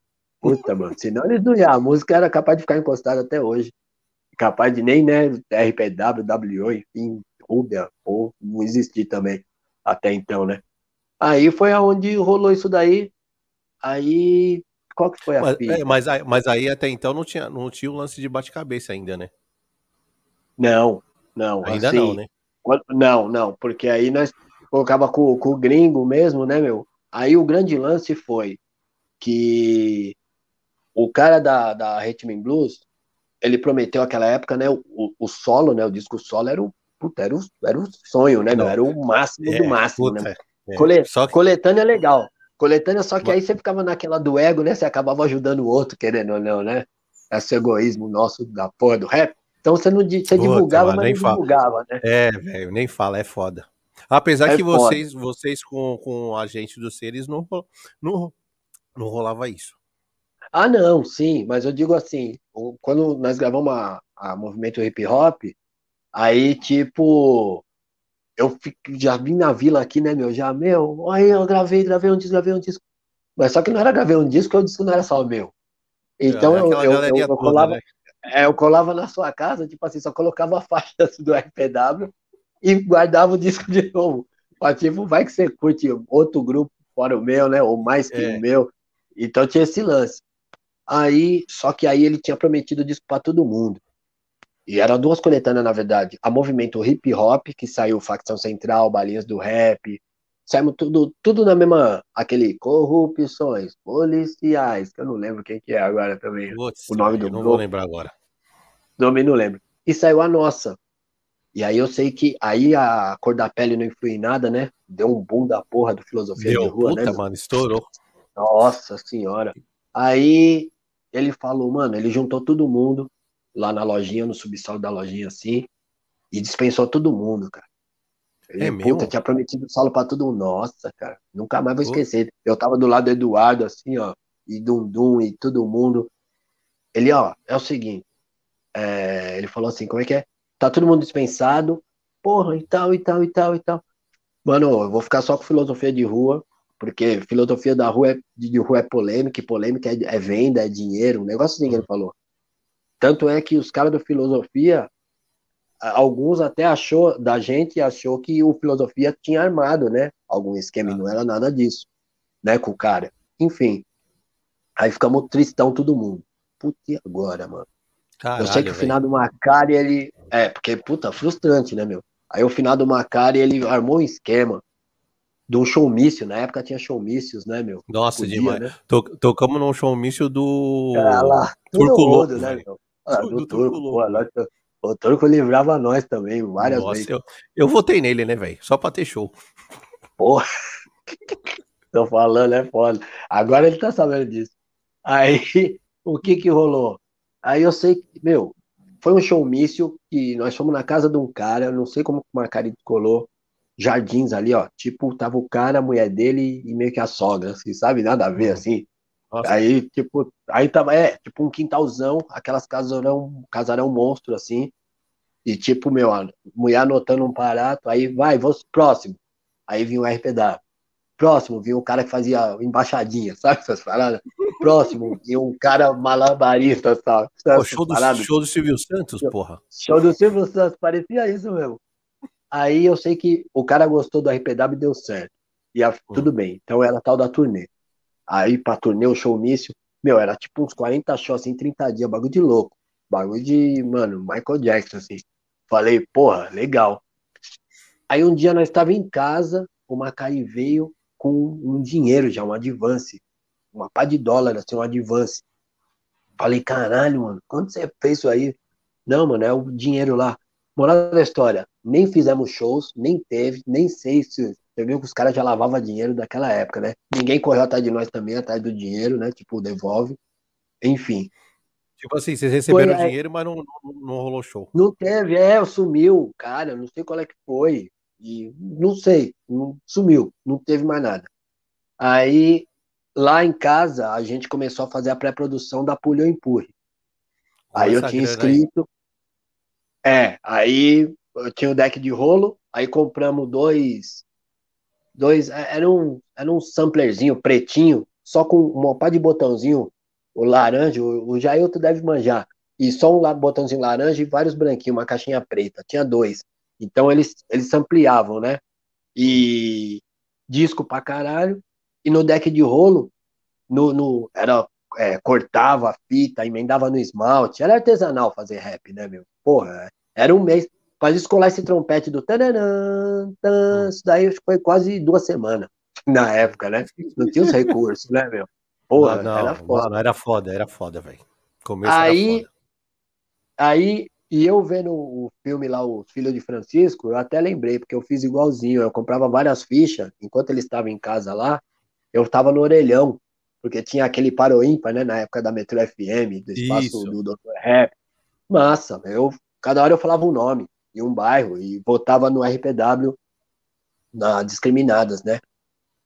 Puta, mano, senão eles não iam. A música era capaz de ficar encostada até hoje. Capaz de nem, né, RPW, WO, enfim, Rubia, ou não existir também até então, né? Aí foi aonde rolou isso daí. Aí, qual que foi a mas, é, mas, mas, aí até então não tinha, não tinha o lance de bate-cabeça ainda, né? Não, não. Ainda assim, não, né? Não, não, porque aí nós colocava com, com o gringo mesmo, né, meu? Aí o grande lance foi que o cara da, da Hitman Blues, ele prometeu aquela época, né, o, o solo, né, o disco solo era o, puta, era o, era o sonho, né, meu, era o máximo é, do máximo, né? puta, né? É. Cole, que... Coletânea é legal. Coletânea, só que aí você ficava naquela do ego, né? Você acabava ajudando o outro, querendo ou não, né? Esse egoísmo nosso da porra do rap. Então você não você Puta, divulgava, mano, mas não divulgava, né? É, velho, nem fala, é foda. Apesar é que foda. vocês, vocês com, com a gente dos seres não, não, não rolava isso. Ah, não, sim, mas eu digo assim, quando nós gravamos a, a movimento hip hop, aí tipo, eu já vim na vila aqui, né, meu? Já, meu, aí eu gravei, gravei um disco, gravei um disco. Mas só que não era gravei um disco, o disco não era só o meu. Então é, eu, eu, eu, eu, colava, né? é, eu colava na sua casa, tipo assim, só colocava a faixa do RPW e guardava o disco de novo. Mas, tipo, vai que você curte outro grupo fora o meu, né? Ou mais que é. o meu. Então tinha esse lance. Aí, só que aí ele tinha prometido disco para todo mundo. E eram duas coletâneas, na verdade. A movimento hip hop, que saiu Facção Central, Balinhas do Rap. Saímos tudo, tudo na mesma. Aquele Corrupções Policiais, que eu não lembro quem que é agora também. Putz, o nome do Não vou lembrar agora. Nome não lembro. E saiu a nossa. E aí eu sei que aí a cor da pele não influi em nada, né? Deu um boom da porra do filosofia Deu, de rua, puta, né? mano, estourou. Nossa senhora. Aí ele falou, mano, ele juntou todo mundo lá na lojinha, no subsolo da lojinha, assim, e dispensou todo mundo, cara. Ele, é puta, mesmo? tinha prometido solo pra todo mundo. Nossa, cara, nunca mais vou esquecer. Eu tava do lado do Eduardo, assim, ó, e Dundum e todo mundo. Ele, ó, é o seguinte, é, ele falou assim, como é que é? Tá todo mundo dispensado, porra, e tal, e tal, e tal, e tal. Mano, eu vou ficar só com filosofia de rua, porque filosofia da rua é, de rua é polêmica, e polêmica é, é venda, é dinheiro, um negócio assim que ele falou. Tanto é que os caras do filosofia, alguns até achou, da gente achou que o filosofia tinha armado, né? Algum esquema, e não era nada disso, né? Com o cara. Enfim. Aí ficamos tristão todo mundo. Puta, e agora, mano? Caralho, eu sei que o final do Macari, ele. É, porque, puta, frustrante, né, meu? Aí o final do Macari, ele armou um esquema um showmício. Na época tinha showmícios, né, meu? Nossa, Podia, demais. Né? Tocamos num showmício do. É, lá, Turco Louco, né, meu? Ah, do, do Turco, Turco pô, nós, o Turco livrava nós também, várias Nossa, vezes. Eu, eu votei nele, né, velho? Só pra ter show. Porra. Tô falando, é foda. Agora ele tá sabendo disso. Aí, o que que rolou? Aí eu sei que, meu, foi um showmício que nós fomos na casa de um cara, não sei como o Marcari colou, jardins ali, ó. Tipo, tava o cara, a mulher dele e meio que a sogra, assim, sabe? Nada a ver, uhum. assim. Nossa. Aí, tipo, aí tava, é, tipo um quintalzão, aquelas casarão, casarão monstro, assim. E tipo, meu, a mulher anotando um barato, aí vai, vou próximo. Aí vinha o RPW. Próximo, vinha o cara que fazia embaixadinha, sabe essas paradas? próximo e um cara malabarista, sabe? Pô, show, do, show do Silvio Santos, porra. Show do Silvio Santos, parecia isso mesmo. Aí eu sei que o cara gostou do RPW e deu certo. E a, tudo bem. Então era tal da turnê. Aí pra turnê, o show mício, meu, era tipo uns 40 shows em assim, 30 dias, bagulho de louco. Bagulho de, mano, Michael Jackson, assim. Falei, porra, legal. Aí um dia nós estava em casa, o Macari veio com um dinheiro já, um advance. Uma pá de dólar, assim, um advance. Falei, caralho, mano, quando você fez isso aí? Não, mano, é o dinheiro lá. Moral da história, nem fizemos shows, nem teve, nem sei se. Você viu que os caras já lavavam dinheiro daquela época, né? Ninguém correu atrás de nós também, atrás do dinheiro, né? Tipo, devolve. Enfim. Tipo assim, vocês receberam foi, dinheiro, mas não, não, não, rolou show. Não teve, é, sumiu, cara, não sei qual é que foi. E não sei, não, sumiu, não teve mais nada. Aí, lá em casa, a gente começou a fazer a pré-produção da Pulha Empurre. Aí eu tinha escrito. Aí. É, aí eu tinha o deck de rolo, aí compramos dois. Dois. É, era um, era um samplerzinho pretinho, só com uma pá de botãozinho o laranja, o, o Jailton deve manjar. E só um botãozinho laranja e vários branquinhos, uma caixinha preta. Tinha dois. Então eles, eles ampliavam, né? E disco pra caralho. E no deck de rolo, no, no era é, cortava a fita, emendava no esmalte. Era artesanal fazer rap, né, meu? Porra, era um mês. Pra descolar esse trompete do tananã, tan, isso daí foi quase duas semanas na época, né? Não tinha os recursos, né, meu? Porra, não, era foda. Mano, era foda, era foda, velho. Aí, aí, e eu vendo o filme lá, O Filho de Francisco, eu até lembrei, porque eu fiz igualzinho. Eu comprava várias fichas, enquanto ele estava em casa lá, eu estava no orelhão, porque tinha aquele paro ímpar, né, na época da Metro FM, do espaço Isso. do Dr. Rap. Massa, eu, cada hora eu falava um nome e um bairro, e votava no RPW na discriminadas, né?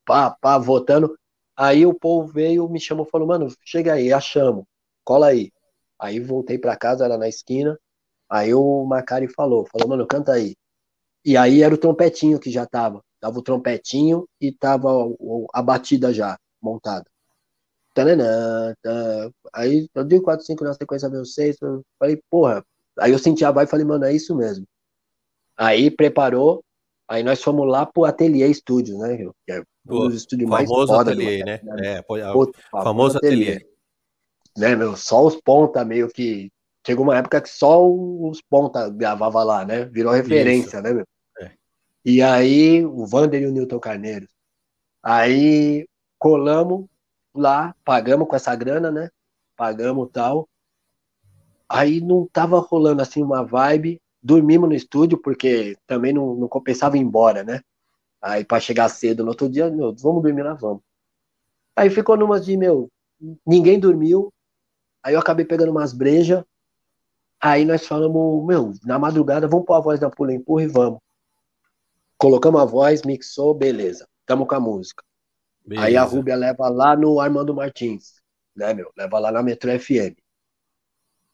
Pá, pá, votando. Aí o povo veio, me chamou, falou, mano, chega aí, achamos, cola aí. Aí voltei para casa, era na esquina. Aí o Macari falou, falou, mano, canta aí. E aí era o trompetinho que já tava. Tava o trompetinho e tava a batida já montada. Tananã, tá. Aí eu dei 4, 5 na sequência, veio 6. Falei, porra. Aí eu senti a voz e falei, mano, é isso mesmo. Aí preparou, aí nós fomos lá pro Ateliê Estúdios, né? Que é um dos estúdios mais famoso ateliê, né? né? É, Puta, famoso ateliê. ateliê. Né, meu, só os ponta meio que. Chegou uma época que só os ponta gravava lá, né? Virou referência, Isso. né, meu? É. E aí, o Vander e o Newton Carneiro. Aí colamos lá, pagamos com essa grana, né? Pagamos tal. Aí não tava rolando assim uma vibe. Dormimos no estúdio, porque também não, não compensava ir embora, né? Aí para chegar cedo no outro dia, meu, vamos dormir lá, vamos. Aí ficou numa de, meu, ninguém dormiu. Aí eu acabei pegando umas brejas. Aí nós falamos, meu, na madrugada, vamos pôr a voz da Pula Empurra e vamos. Colocamos a voz, mixou, beleza. Tamo com a música. Beleza. Aí a Rúbia leva lá no Armando Martins, né, meu? Leva lá na Metro FM.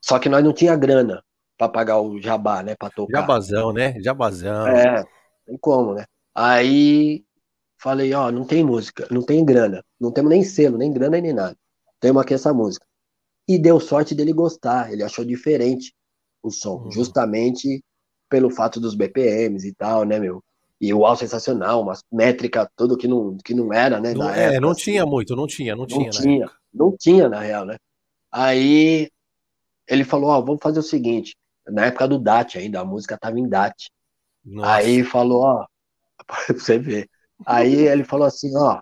Só que nós não tinha grana para pagar o jabá, né, para tocar. Jabazão, né? Jabazão. É, tem como, né? Aí falei, ó, não tem música, não tem grana, não temos nem selo, nem grana nem nada. Temos aqui essa música. E deu sorte dele gostar, ele achou diferente o som, uhum. justamente pelo fato dos BPMs e tal, né, meu? E o áudio sensacional, uma métrica tudo que não, que não era, né? Não, é, época, não assim. tinha muito, não tinha, não, não tinha. tinha não tinha, na real, né? Aí ele falou, ó, vamos fazer o seguinte, na época do DAT ainda, a música tava em DAT. Nossa. Aí falou, ó, pra você ver. Aí ele falou assim, ó,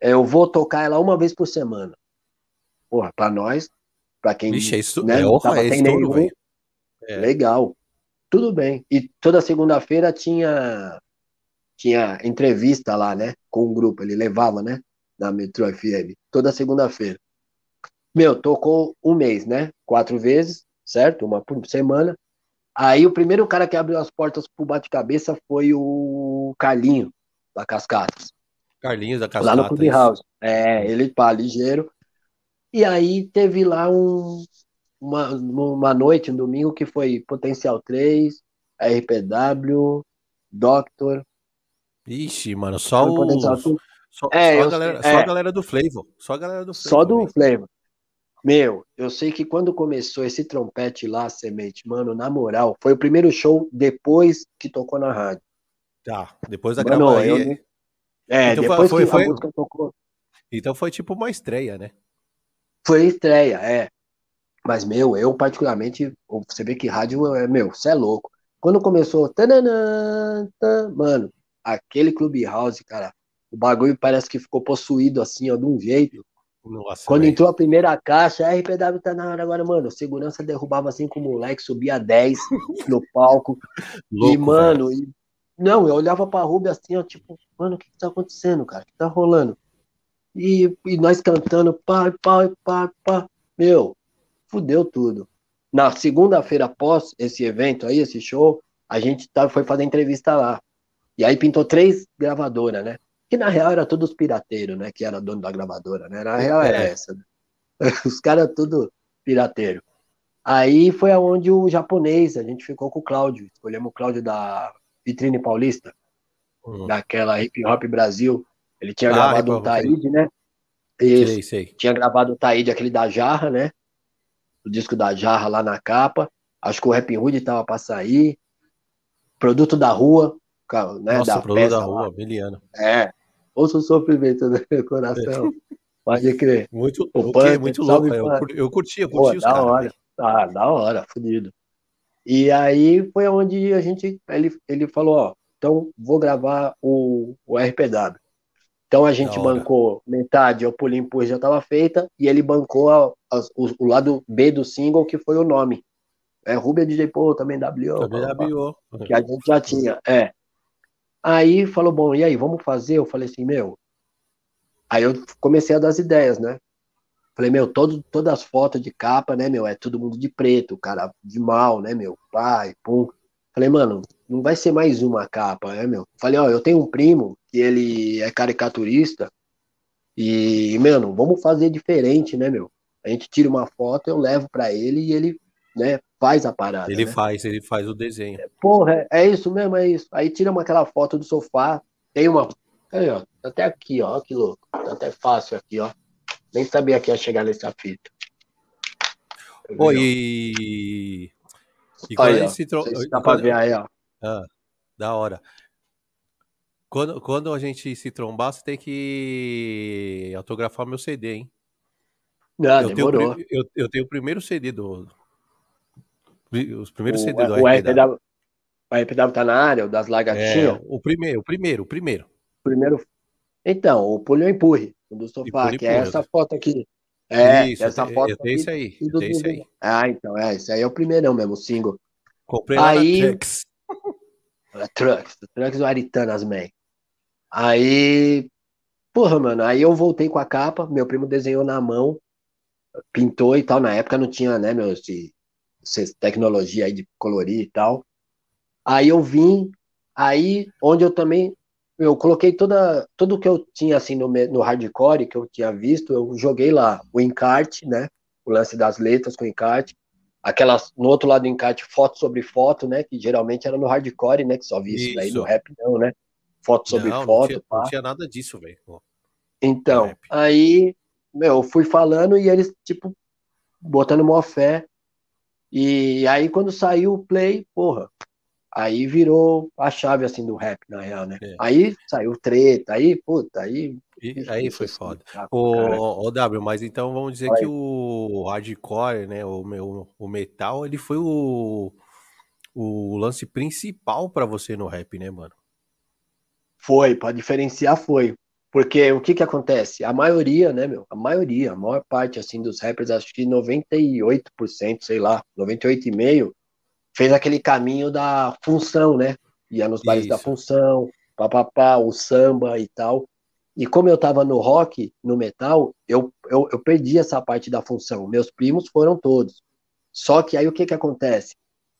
eu vou tocar ela uma vez por semana. Porra, pra nós, pra quem Vixe, é isso, né, é, não tava é nenhum, é. legal. Tudo bem. E toda segunda-feira tinha tinha entrevista lá, né, com o grupo, ele levava, né, na Metro FM, toda segunda-feira. Meu, tocou um mês, né, quatro vezes, certo? Uma por semana. Aí o primeiro cara que abriu as portas pro bate-cabeça foi o Carlinho, da Cascatas. Carlinhos da Cascatas. Lá no Clubhouse. É, ele pá, ligeiro. E aí teve lá um, uma, uma noite, um domingo, que foi Potencial 3, RPW, Doctor. Ixi, mano, só o. Só, é, só, a galera, é, só a galera do Flavor. Só a galera do Flavor. Só do Flavor. Meu, eu sei que quando começou esse trompete lá, Semente, mano, na moral, foi o primeiro show depois que tocou na rádio. Tá, depois da gravação. Eu... É, então depois foi, que foi, a música tocou. Então foi tipo uma estreia, né? Foi estreia, é. Mas, meu, eu particularmente, você vê que rádio é, meu, você é louco. Quando começou, tananã, mano, aquele Clubhouse, cara, o bagulho parece que ficou possuído assim, ó, de um jeito. Nossa, Quando véio. entrou a primeira caixa, a RPW tá na hora agora, mano. Segurança derrubava assim com o moleque, subia 10 no palco. Louco, e, mano, e... não, eu olhava pra Ruby assim, ó, tipo, mano, o que, que tá acontecendo, cara? O que tá rolando? E, e nós cantando, pá, pá, pá, pá. Meu, fudeu tudo. Na segunda-feira após esse evento aí, esse show, a gente tá, foi fazer entrevista lá. E aí pintou três gravadoras, né? Que na real era todos pirateiros, né? Que era dono da gravadora, né? Na real era é. essa. Né? Os caras tudo pirateiro. Aí foi aonde o japonês, a gente ficou com o Cláudio, escolhemos o Cláudio da Vitrine Paulista, uhum. daquela Hip Hop Brasil. Ele tinha ah, gravado o Taíde, né? Isso. Sei, sei. Tinha gravado o Taíde, aquele da Jarra, né? O disco da Jarra lá na capa. Acho que o Rap Hood tava pra sair. Produto da rua, né? Nossa, da produto da rua, Miliano. É, ouça o sofrimento do meu coração. Pode crer. Muito, o punk, muito louco. Eu, eu curti, eu curti Pô, os da caras. Hora. Ah, da hora, fudido. E aí foi onde a gente. Ele, ele falou: Ó, então vou gravar o, o RPW. Então a gente bancou metade, o Pulim Pus já estava feita, e ele bancou a, a, o, o, lado B do single, que foi o nome. É Rubia DJ Paul, também WO. Também WO. Que a gente já tinha, é. Aí falou, bom, e aí, vamos fazer? Eu falei assim, meu. Aí eu comecei a dar as ideias, né? Falei, meu, todo, todas as fotos de capa, né, meu, é todo mundo de preto, cara de mal, né, meu, pai, pum. Falei, mano, não vai ser mais uma capa, né, meu? Falei, ó, eu tenho um primo que ele é caricaturista e, mano, vamos fazer diferente, né, meu? A gente tira uma foto, eu levo para ele e ele, né, faz a parada. Ele né? faz, ele faz o desenho. Porra, é, é isso mesmo, é isso. Aí tira uma, aquela foto do sofá, tem uma. Aí, ó, tá até aqui, ó, que louco. Tá até fácil aqui, ó. Nem sabia que ia chegar nessa fita. Oi, e... e quando aí, se tro... Dá pra ver aí, ó. Ah, da hora. Quando, quando a gente se trombar, você tem que autografar meu CD, hein? Não, eu, demorou. Tenho, eu, eu tenho o primeiro CD do, os primeiros o, CD do o RPW. O RPW tá na área, o das lagartinhas? É, o primeiro, o primeiro, o primeiro. Primeiro. Então, o Pulho Empurre, do sofá, que é essa foto aqui. É, Isso, essa foto. Eu tenho isso aí. Tudo, eu isso aí. Ah, então, é, esse aí é o primeirão mesmo, o single. Comprei lá aí, na Trucks. Trucks, Trucks do Aritanas Man. Aí, porra, mano, aí eu voltei com a capa, meu primo desenhou na mão, pintou e tal. Na época não tinha, né, meu, esse tecnologia aí de colorir e tal. Aí eu vim, aí onde eu também eu coloquei toda tudo que eu tinha assim no, no hardcore que eu tinha visto, eu joguei lá o encarte, né? O lance das letras com encarte, aquelas no outro lado do encarte foto sobre foto, né? Que geralmente era no hardcore, né? Que só vi isso, isso daí no rap não, né? Foto sobre não, foto. Não tinha, não tinha nada disso, velho. Então, aí, meu, eu fui falando e eles tipo botando uma fé e aí, quando saiu o play, porra, aí virou a chave assim do rap, na real, né? É. Aí saiu treta, aí, puta, aí. E, aí foi foda. O, o, W, mas então vamos dizer aí. que o hardcore, né? O, o, o metal, ele foi o, o lance principal para você no rap, né, mano? Foi, para diferenciar foi. Porque o que que acontece? A maioria, né, meu? A maioria, a maior parte, assim, dos rappers, acho que 98%, sei lá, 98,5%, fez aquele caminho da função, né? Ia nos bares da função, papapá, o samba e tal. E como eu tava no rock, no metal, eu, eu, eu perdi essa parte da função. Meus primos foram todos. Só que aí o que que acontece?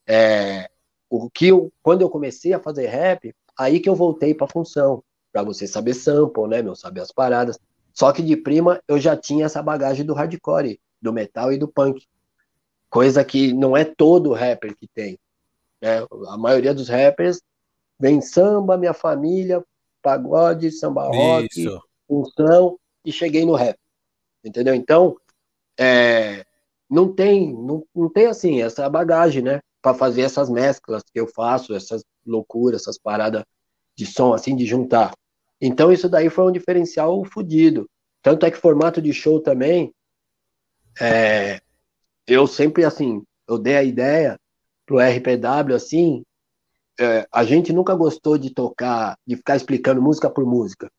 É, o que eu, quando eu comecei a fazer rap, aí que eu voltei para função para você saber sample, né, meu, saber as paradas. Só que de prima eu já tinha essa bagagem do hardcore, do metal e do punk. Coisa que não é todo rapper que tem. Né? A maioria dos rappers vem samba, minha família, pagode, samba rock, função, e cheguei no rap. Entendeu? Então, é, não tem, não, não tem assim, essa bagagem, né? Para fazer essas mesclas que eu faço, essas loucuras, essas paradas de som, assim, de juntar. Então isso daí foi um diferencial fodido. Tanto é que formato de show também, é, eu sempre, assim, eu dei a ideia pro RPW, assim, é, a gente nunca gostou de tocar, de ficar explicando música por música.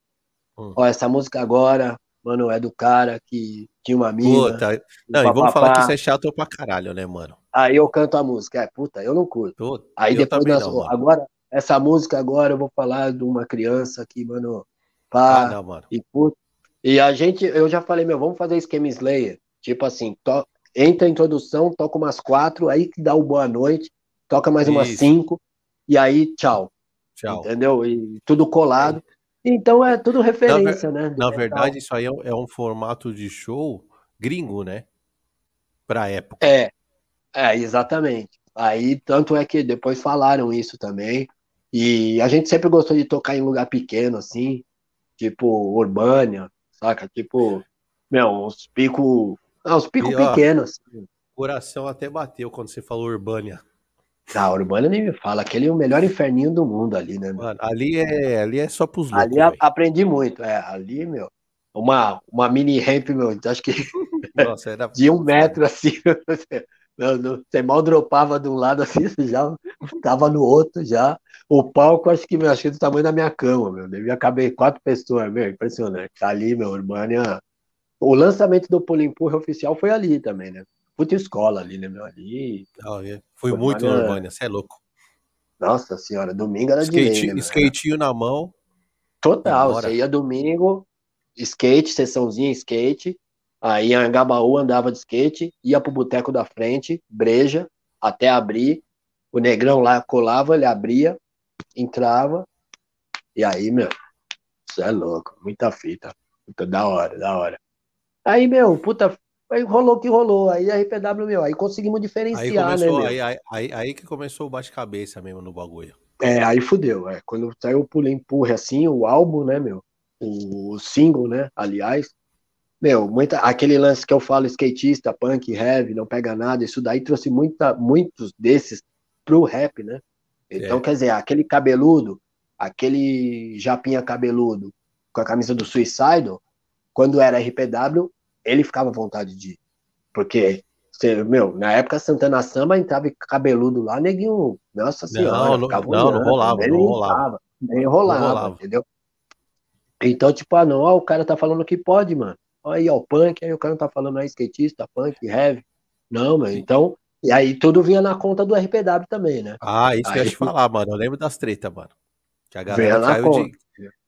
Hum. Ó, essa música agora, mano, é do cara que tinha uma mina. Puta. Não, e vamos falar que isso é chato pra caralho, né, mano? Aí eu canto a música. É, puta, eu não curto. Puta, Aí depois nós, não, agora, essa música agora eu vou falar de uma criança que, mano, pá, ah, não, mano. e puta. E a gente, eu já falei, meu, vamos fazer esquema Slayer. Tipo assim, to, entra a introdução, toca umas quatro, aí que dá o boa noite, toca mais umas cinco, e aí tchau. Tchau. Entendeu? E tudo colado. É. Então é tudo referência, na, né? Na verdade, isso aí é, é um formato de show gringo, né? Pra época. É, é, exatamente. Aí, tanto é que depois falaram isso também. E a gente sempre gostou de tocar em lugar pequeno, assim, tipo Urbânia, saca? Tipo, meu, uns picos. Ah, uns picos pequenos. O coração até bateu quando você falou Urbânia. Ah, Urbana nem me fala, aquele é o melhor inferninho do mundo ali, né? Mano, ali é, ali é só pros loucos. Ali aprendi muito, é, ali, meu, uma, uma mini ramp, meu, acho que Nossa, era... de um metro assim, meu, você mal dropava de um lado assim, você já tava no outro já. O palco, acho que, meu, acho que é do tamanho da minha cama, meu, devia caber quatro pessoas, meu, impressionante. Ali, meu, Urbânia, o lançamento do Polimpurra oficial foi ali também, né? puta escola ali, né, meu? Ali. Oh, yeah. Fui muito no Urbânia, você é louco. Nossa senhora, domingo era skate, de lei, né, Skatinho na mão. Total, você ia domingo, skate, sessãozinha skate, aí em Gabaú andava de skate, ia pro boteco da frente, breja, até abrir, o negrão lá colava, ele abria, entrava, e aí, meu, você é louco, muita fita, puta, da hora, da hora. Aí, meu, puta, Aí rolou que rolou. Aí a RPW, meu, aí conseguimos diferenciar, aí né, começou, né? Aí, aí, aí, aí, que começou o bate-cabeça mesmo no bagulho. É, aí fudeu. É. Quando saiu o Pula Empurre assim, o álbum, né, meu? O single, né? Aliás. Meu, muita, aquele lance que eu falo, skatista, punk, heavy, não pega nada, isso daí trouxe muita, muitos desses pro rap, né? Então, é. quer dizer, aquele cabeludo, aquele japinha cabeludo com a camisa do Suicidal, quando era RPW, ele ficava à vontade de ir. Porque, meu, na época Santana Samba entrava cabeludo lá, neguinho, nossa senhora, não, não, não, não rolava, não rolava. Nem rolava, não rolava, entendeu? Então, tipo, ah, não, ó, o cara tá falando que pode, mano. Aí, ó, punk, aí o cara tá falando aí, skatista, punk, heavy. Não, mano, então, e aí tudo vinha na conta do RPW também, né? Ah, isso aí, que eu ia te falar, mano, eu lembro das tretas, mano. Que a galera caiu de,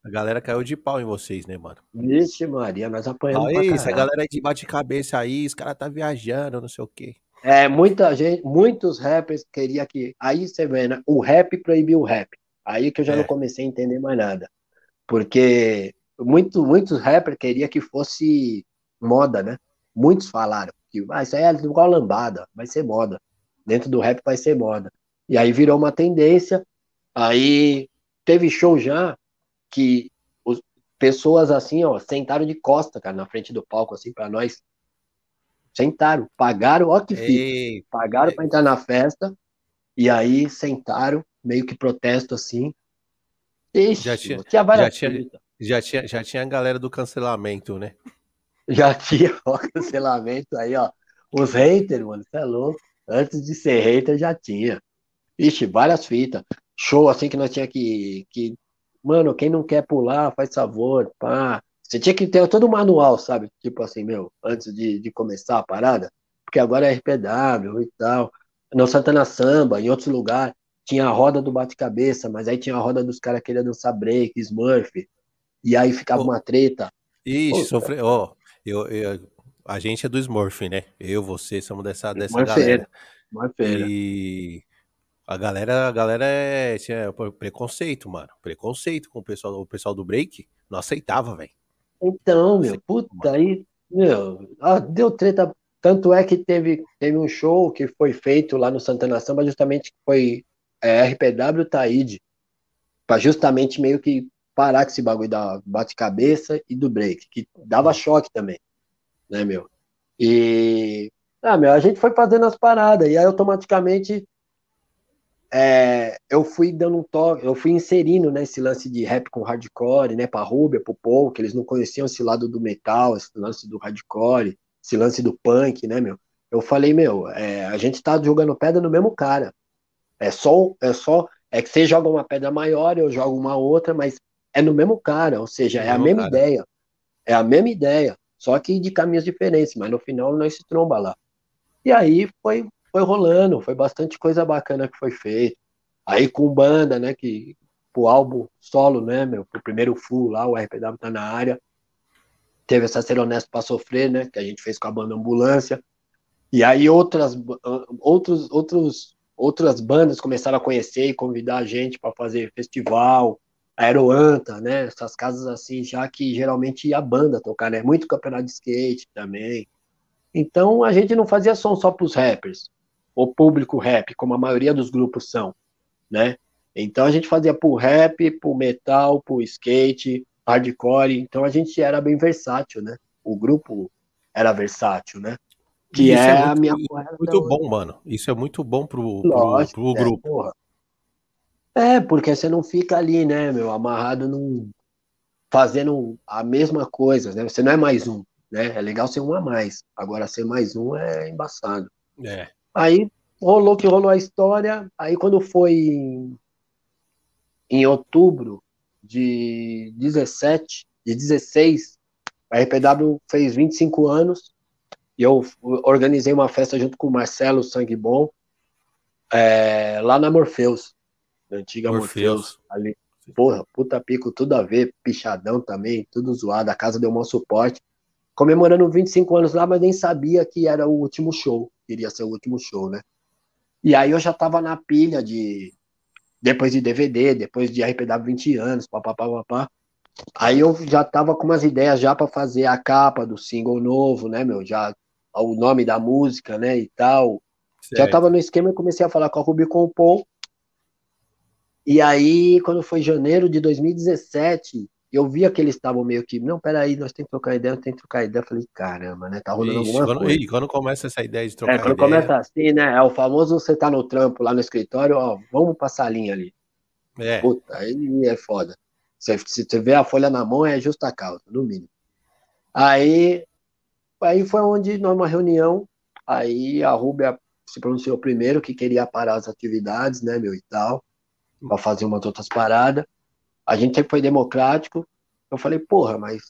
a galera caiu de pau em vocês, né, mano? Vixe, Maria, nós apanhamos. Aí, essa galera de bate-cabeça aí, os caras tá viajando, não sei o quê. É, muita gente, muitos rappers queria que. Aí você vê, né? O rap proibiu o rap. Aí que eu já é. não comecei a entender mais nada. Porque muito, muitos rappers queria que fosse moda, né? Muitos falaram que ah, isso aí é igual lambada, vai ser moda. Dentro do rap vai ser moda. E aí virou uma tendência. Aí teve show já que os, pessoas assim, ó, sentaram de costa, cara, na frente do palco, assim, para nós. Sentaram, pagaram, ó que fica. Pagaram para entrar na festa, e aí sentaram, meio que protesto assim. Ixi, já tinha, tinha já tinha, já tinha, já tinha a galera do cancelamento, né? Já tinha o cancelamento aí, ó. Os haters, mano, você é louco. Antes de ser hater, já tinha. Ixi, várias fitas. Show assim que nós tinha que, que mano, quem não quer pular, faz favor, pá. Você tinha que ter todo o manual, sabe? Tipo assim, meu, antes de, de começar a parada, porque agora é RPW e tal. No Santana Samba, em outros lugares, tinha a roda do bate-cabeça, mas aí tinha a roda dos caras que queriam dançar break, Smurf, e aí ficava oh, uma treta. Ixi, sofre... Ó, eu, eu, a gente é do Smurf, né? Eu, você, somos dessa, dessa galera. Smurfeira. E a galera, a galera é, tinha preconceito, mano. Preconceito com o pessoal, o pessoal do break. Não aceitava, velho. Então, meu, puta, mano. aí, meu, ah, deu treta. Tanto é que teve, teve um show que foi feito lá no Santana Samba, justamente foi é, RPW Taíde, para justamente meio que parar com esse bagulho da bate-cabeça e do break, que dava choque também, né, meu? E ah, meu, a gente foi fazendo as paradas, e aí automaticamente é, eu fui dando um toque, eu fui inserindo né, esse lance de rap com hardcore, né, pra Rubia, pro Paul, que eles não conheciam esse lado do metal, esse lance do hardcore, esse lance do punk, né, meu? Eu falei, meu, é, a gente tá jogando pedra no mesmo cara. É só, é só, é que você joga uma pedra maior, eu jogo uma outra, mas é no mesmo cara, ou seja, é, a mesma cara. ideia. É a mesma ideia, só que de caminhos diferentes, mas no final nós se tromba lá. E aí foi, foi rolando, foi bastante coisa bacana que foi feito. Aí com banda, né, que o álbum solo, né, meu, pro primeiro full lá, o RPW tá na área. Teve essa Ser Honesto pra Sofrer, né, que a gente fez com a banda Ambulância. E aí outras, outros, outros, outras bandas começaram a conhecer e convidar a gente para fazer festival, Aeroanta, né, essas casas assim, já que geralmente ia a banda tocar, né, muito campeonato de skate também. Então a gente não fazia som só para os rappers, o público rap, como a maioria dos grupos são, né? Então a gente fazia pro rap, pro metal, pro skate, hardcore. Então a gente era bem versátil, né? O grupo era versátil, né? Que é, é, muito, a minha muito bom, mano. Isso é muito bom pro, Lógico, pro, pro é, grupo. Porra. É, porque você não fica ali, né, meu, amarrado num fazendo a mesma coisa, né? Você não é mais um, né? É legal ser um a mais. Agora ser mais um é embaçado. É. Aí rolou que rolou a história. Aí quando foi em, em outubro de 17, de 16, a RPW fez 25 anos e eu organizei uma festa junto com o Marcelo Sangue Bom é, lá na Morpheus, na antiga Morpheus. Morpheus ali. Porra, puta pico, tudo a ver, pichadão também, tudo zoado, a casa deu um suporte. Comemorando 25 anos lá, mas nem sabia que era o último show, iria ser o último show, né? E aí eu já tava na pilha de. Depois de DVD, depois de RPW 20 anos, papapá, papá. Aí eu já tava com umas ideias já para fazer a capa do single novo, né, meu? Já o nome da música, né, e tal. Certo. Já tava no esquema e comecei a falar com a Ruby com o Paul. E aí, quando foi janeiro de 2017, eu via que eles estavam meio que, não, peraí, nós temos que trocar ideia, nós temos que trocar ideia. Eu falei, caramba, né? Tá rolando Ixi, alguma quando, coisa. E quando começa essa ideia de trocar é, quando ideia... começa assim, né? É o famoso você tá no trampo lá no escritório, ó, vamos passar a linha ali. É. Puta, aí é foda. Se, se você vê a folha na mão, é justa causa, no mínimo. Aí Aí foi onde, numa reunião, aí a Rúbia se pronunciou primeiro que queria parar as atividades, né, meu, e tal, para fazer umas outras paradas. A gente sempre foi democrático. Eu falei, porra, mas.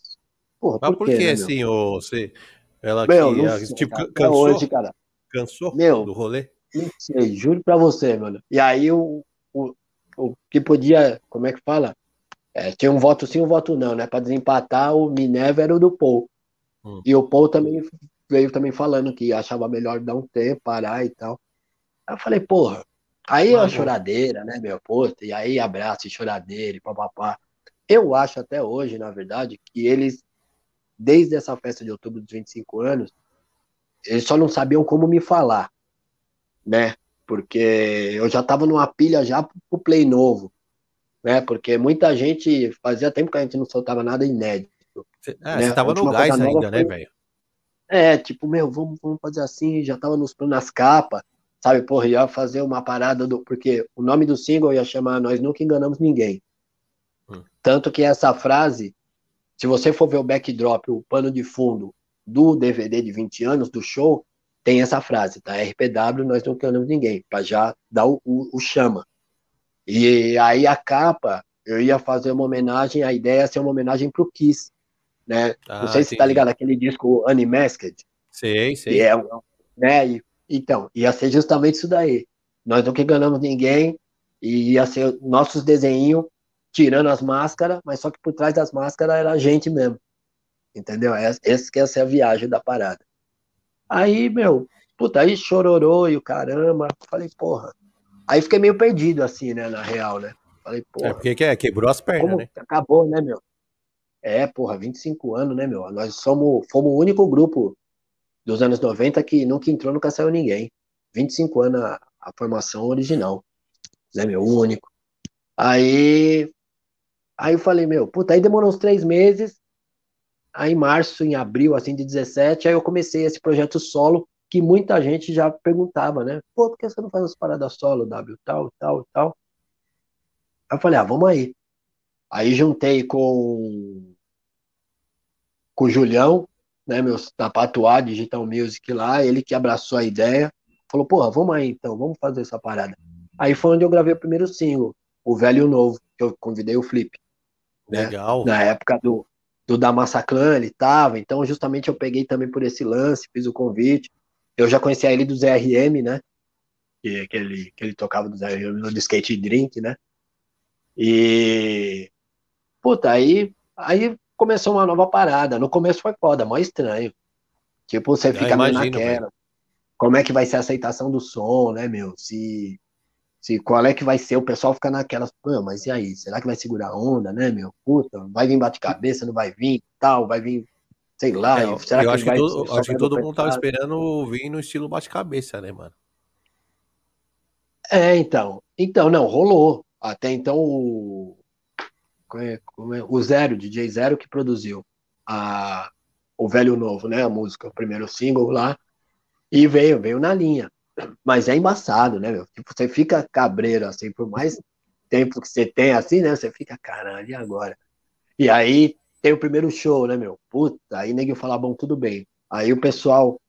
Porra, mas por, por que, né, assim, ô, você. Ela meu, que, sei, tipo, cara, cansou? Hoje, cara. Cansou meu, do rolê? Não sei, juro pra você, mano. E aí o, o, o que podia, como é que fala? É, tinha um voto sim, um voto não, né? Pra desempatar, o Minerva era o do Paul. Hum. E o Paul também veio também falando que achava melhor dar um tempo, parar e tal. Aí eu falei, porra, aí é a choradeira, né, meu? Pô, e aí abraço e choradeira e papapá. Eu acho até hoje, na verdade, que eles, desde essa festa de outubro dos 25 anos, eles só não sabiam como me falar, né? Porque eu já tava numa pilha já pro play novo, né? Porque muita gente, fazia tempo que a gente não soltava nada inédito. Você, é, né? você tava no gás ainda, né, velho? É, tipo, meu, vamos, vamos fazer assim, já tava nos nas capas, sabe, porra, ia fazer uma parada do. Porque o nome do single ia chamar Nós Nunca Enganamos Ninguém. Hum. Tanto que essa frase, se você for ver o backdrop, o pano de fundo do DVD de 20 anos, do show, tem essa frase, tá? RPW, nós não enganamos ninguém, pra já dar o, o, o chama. E aí a capa, eu ia fazer uma homenagem, a ideia ia ser uma homenagem pro Kiss né? Ah, não sei se tá ligado aquele disco Unmasked. Sei, sei. É, né? E, então, ia ser justamente isso daí. Nós não que enganamos ninguém e ia ser nossos desenhos tirando as máscaras, mas só que por trás das máscaras era a gente mesmo. Entendeu? Essa que ia ser a viagem da parada. Aí, meu, puta, aí chororou e o caramba. Falei, porra. Aí fiquei meio perdido, assim, né, na real, né? Falei, porra. É porque quebrou as pernas, né? Acabou, né, meu? É, porra, 25 anos, né, meu? Nós somos, fomos o único grupo dos anos 90 que nunca entrou, nunca saiu ninguém. 25 anos a, a formação original, né, meu? O único. Aí, aí eu falei, meu, puta, aí demorou uns três meses. Aí em março, em abril, assim, de 17, aí eu comecei esse projeto solo, que muita gente já perguntava, né? Pô, por que você não faz as paradas solo, W, tal, tal, tal? Aí eu falei, ah, vamos aí. Aí juntei com, com o Julião, né, meu, da Patuá, Digital Music lá, ele que abraçou a ideia, falou, porra, vamos aí então, vamos fazer essa parada. Aí foi onde eu gravei o primeiro single, o Velho e o Novo, que eu convidei o Flip. Né? Legal. Na época do, do da Massaclan, ele tava, então justamente eu peguei também por esse lance, fiz o convite. Eu já conhecia ele do ZRM, né? Que, que, ele, que ele tocava do ZRM no Skate Drink, né? E. Puta, aí, aí começou uma nova parada. No começo foi foda, mó estranho. Tipo, você fica imagino, naquela. Como é que vai ser a aceitação do som, né, meu? Se se qual é que vai ser, o pessoal fica naquelas, mas e aí, será que vai segurar a onda, né, meu? Puta, vai vir bate-cabeça, não vai vir, tal, vai vir, sei lá. É, será eu que acho, que todo, acho que todo mundo tava esperando vir no estilo bate-cabeça, né, mano? É, então. Então, não, rolou. Até então o, é, é, o Zero, DJ Zero, que produziu a, o Velho Novo, né, a música, o primeiro single lá, e veio, veio na linha. Mas é embaçado, né, meu? Tipo, você fica cabreiro, assim, por mais tempo que você tem, assim, né? Você fica, caralho, e agora? E aí tem o primeiro show, né, meu? Puta, aí ninguém fala, bom, tudo bem. Aí o pessoal,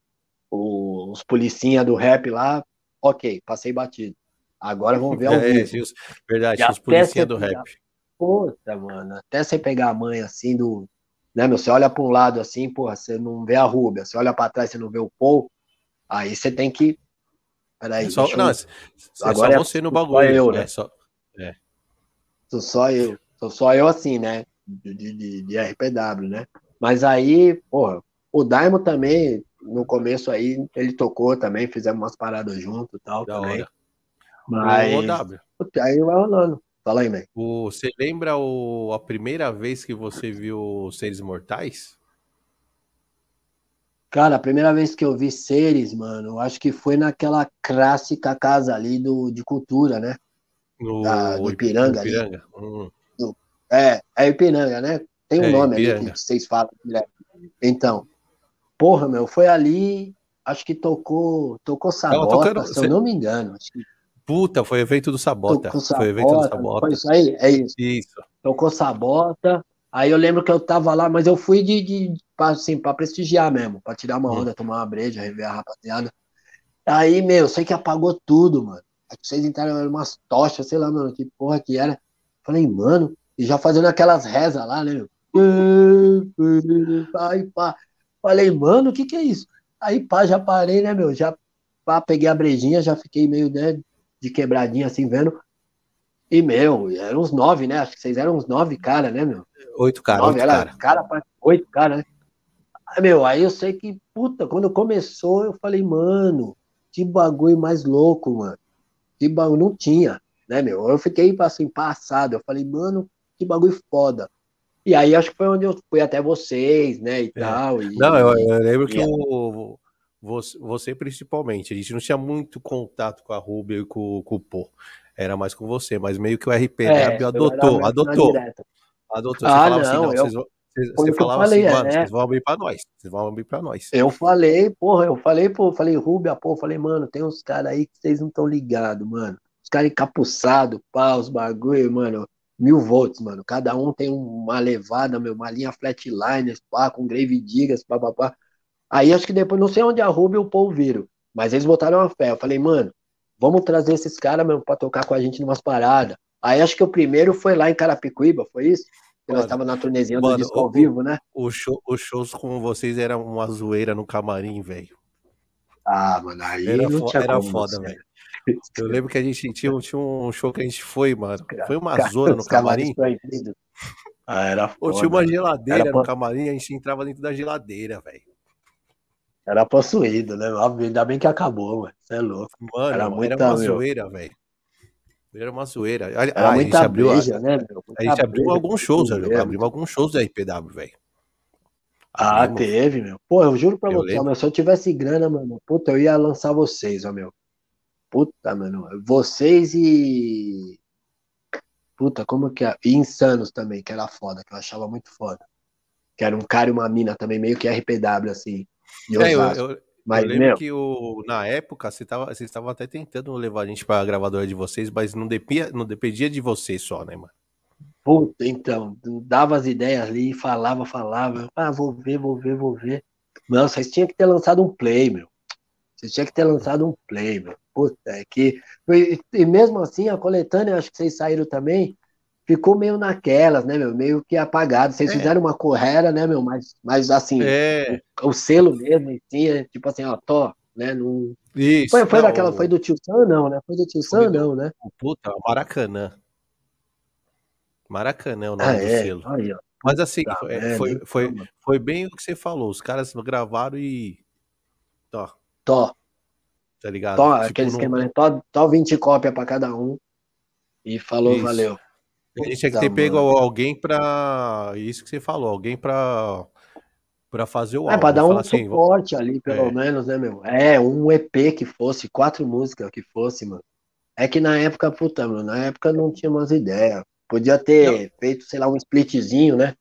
o, os policinha do rap lá, ok, passei batido. Agora vamos ver ao é, vivo. verdade, os policinha do rap. Puta, mano, até você pegar a mãe assim do. Né, meu? Você olha para um lado assim, porra, você não vê a Rúbia, você olha para trás, você não vê o Paul, aí você tem que Peraí, é só, não, eu... é Agora só você é, no bagulho. Só eu, né? É só, é. Sou só eu. Sou só eu assim, né? De, de, de RPW, né? Mas aí, porra, o Daimo também, no começo aí, ele tocou também, fizemos umas paradas junto e tal da também. Hora. Mas. O. Aí vai rolando. Fala aí, velho. Você lembra o, a primeira vez que você viu Seres Mortais? Cara, a primeira vez que eu vi seres, mano, acho que foi naquela clássica casa ali do, de cultura, né? No da, do Ipiranga. Ipiranga. Hum. É, é Ipiranga, né? Tem um é, nome Ipiranga. ali que vocês falam. Né? Então, porra, meu, foi ali, acho que tocou, tocou Sabota, tocando, se eu não me engano. Acho que... Puta, foi evento do Sabota. Foi evento do Sabota. Foi isso aí? É isso. Isso. Tocou Sabota. Aí eu lembro que eu tava lá, mas eu fui de, de assim, pra prestigiar mesmo, pra tirar uma uhum. onda, tomar uma breja, rever a rapaziada. Aí, meu, sei que apagou tudo, mano. Aí vocês entraram umas tochas, sei lá, mano, que porra que era. Falei, mano, e já fazendo aquelas rezas lá, né, meu? Aí, pá. Falei, mano, o que que é isso? Aí, pá, já parei, né, meu? Já pá, peguei a brejinha, já fiquei meio, né, de quebradinha assim, vendo. E, meu, eram uns nove, né? Acho que vocês eram uns nove caras, né, meu? Oito caras. Nove, oito cara. cara oito caras, né? Aí, meu, aí eu sei que, puta, quando começou, eu falei, mano, que bagulho mais louco, mano. Que bagulho não tinha, né, meu? Eu fiquei, assim, passado. Eu falei, mano, que bagulho foda. E aí acho que foi onde eu fui até vocês, né, e é. tal. E, não, eu, eu lembro que o, você, você, principalmente, a gente não tinha muito contato com a Rubia e com, com o Pô era mais com você, mas meio que o RPW é, adotou, adotou. Adotou. Ah, você não, assim, não eu, vocês, você, você falava falei, assim, mano, é. vocês vão abrir pra nós. Vocês vão abrir pra nós. Eu falei, porra, eu falei, pô, falei, Rubia, pô, falei, mano, tem uns caras aí que vocês não estão ligados, mano. Os caras encapuçados, pá, os bagulho, mano, mil volts, mano. Cada um tem uma levada, meu, uma linha flatliners, pá, com grave digas, pá, pá, pá. Aí acho que depois, não sei onde a Rubia e o Paul viram, mas eles botaram uma fé. Eu falei, mano, vamos trazer esses caras mesmo pra tocar com a gente numas paradas. Aí acho que o primeiro foi lá em Carapicuíba, foi isso? Que nós tava na turnezinha do disco ao vivo, né? O show, os shows com vocês eram uma zoeira no camarim, velho. Ah, mano, aí era, fo era foda, velho. Eu lembro que a gente tinha, tinha um show que a gente foi, mano. Foi uma zona no camarim. Ah, era foda. tinha uma geladeira era no camarim, a gente entrava dentro da geladeira, velho. Era possuído, né? Ainda bem que acabou, mano. Você é louco. Mano, era, muita, era uma meu... zoeira, velho. Era uma zoeira. Era ah, muita a gente abriu, né, meu? a gente abriu alguns shows, velho. Abriu alguns shows da RPW, velho. Ah, teve, meu. Pô, eu juro pra eu você, meu, se eu tivesse grana, mano, puta, eu ia lançar vocês, ó, meu. Puta, mano. Vocês e. Puta, como que é? E Insanos também, que era foda, que eu achava muito foda. que era um cara e uma mina também, meio que RPW, assim. É, eu, eu, mas, eu lembro meu... que o, na época você tava, vocês estavam até tentando levar a gente pra gravadora de vocês, mas não dependia, não dependia de vocês só, né, mano? Puta, então, dava as ideias ali, falava, falava, ah, vou ver, vou ver, vou ver. Não, vocês tinham que ter lançado um play, meu. Vocês tinham que ter lançado um play, meu. Puta, é que. E, e mesmo assim, a coletânea, acho que vocês saíram também, ficou meio naquelas, né, meu? Meio que apagado. Vocês é. fizeram uma correra, né, meu? Mas, mas assim, é. o, o, selo mesmo, assim, é, tipo assim, ó, tô, né? Não... Isso. Foi, foi não, daquela, foi do Tio Sam, não, né? Foi do Tio Sam, não, né? Puta, Maracanã. Maracanã é o nome ah, do é? selo. Aí, Mas assim, tá, foi, é, foi, foi, foi, bem o que você falou. Os caras gravaram e. Tó. Tó. Tá ligado? Tó, tipo, aquele esquema, né? Tó, tó 20 cópias pra cada um. E falou, Isso. valeu. A gente tinha que ter pego alguém pra. Isso que você falou, alguém pra. Pra fazer o álbum. É, pra dar um assim, suporte ali, pelo é. menos, né, meu? É, um EP que fosse, quatro músicas que fosse, mano. É que na época, puta, mano, na época não tinha umas ideias. Podia ter não. feito, sei lá, um splitzinho, né?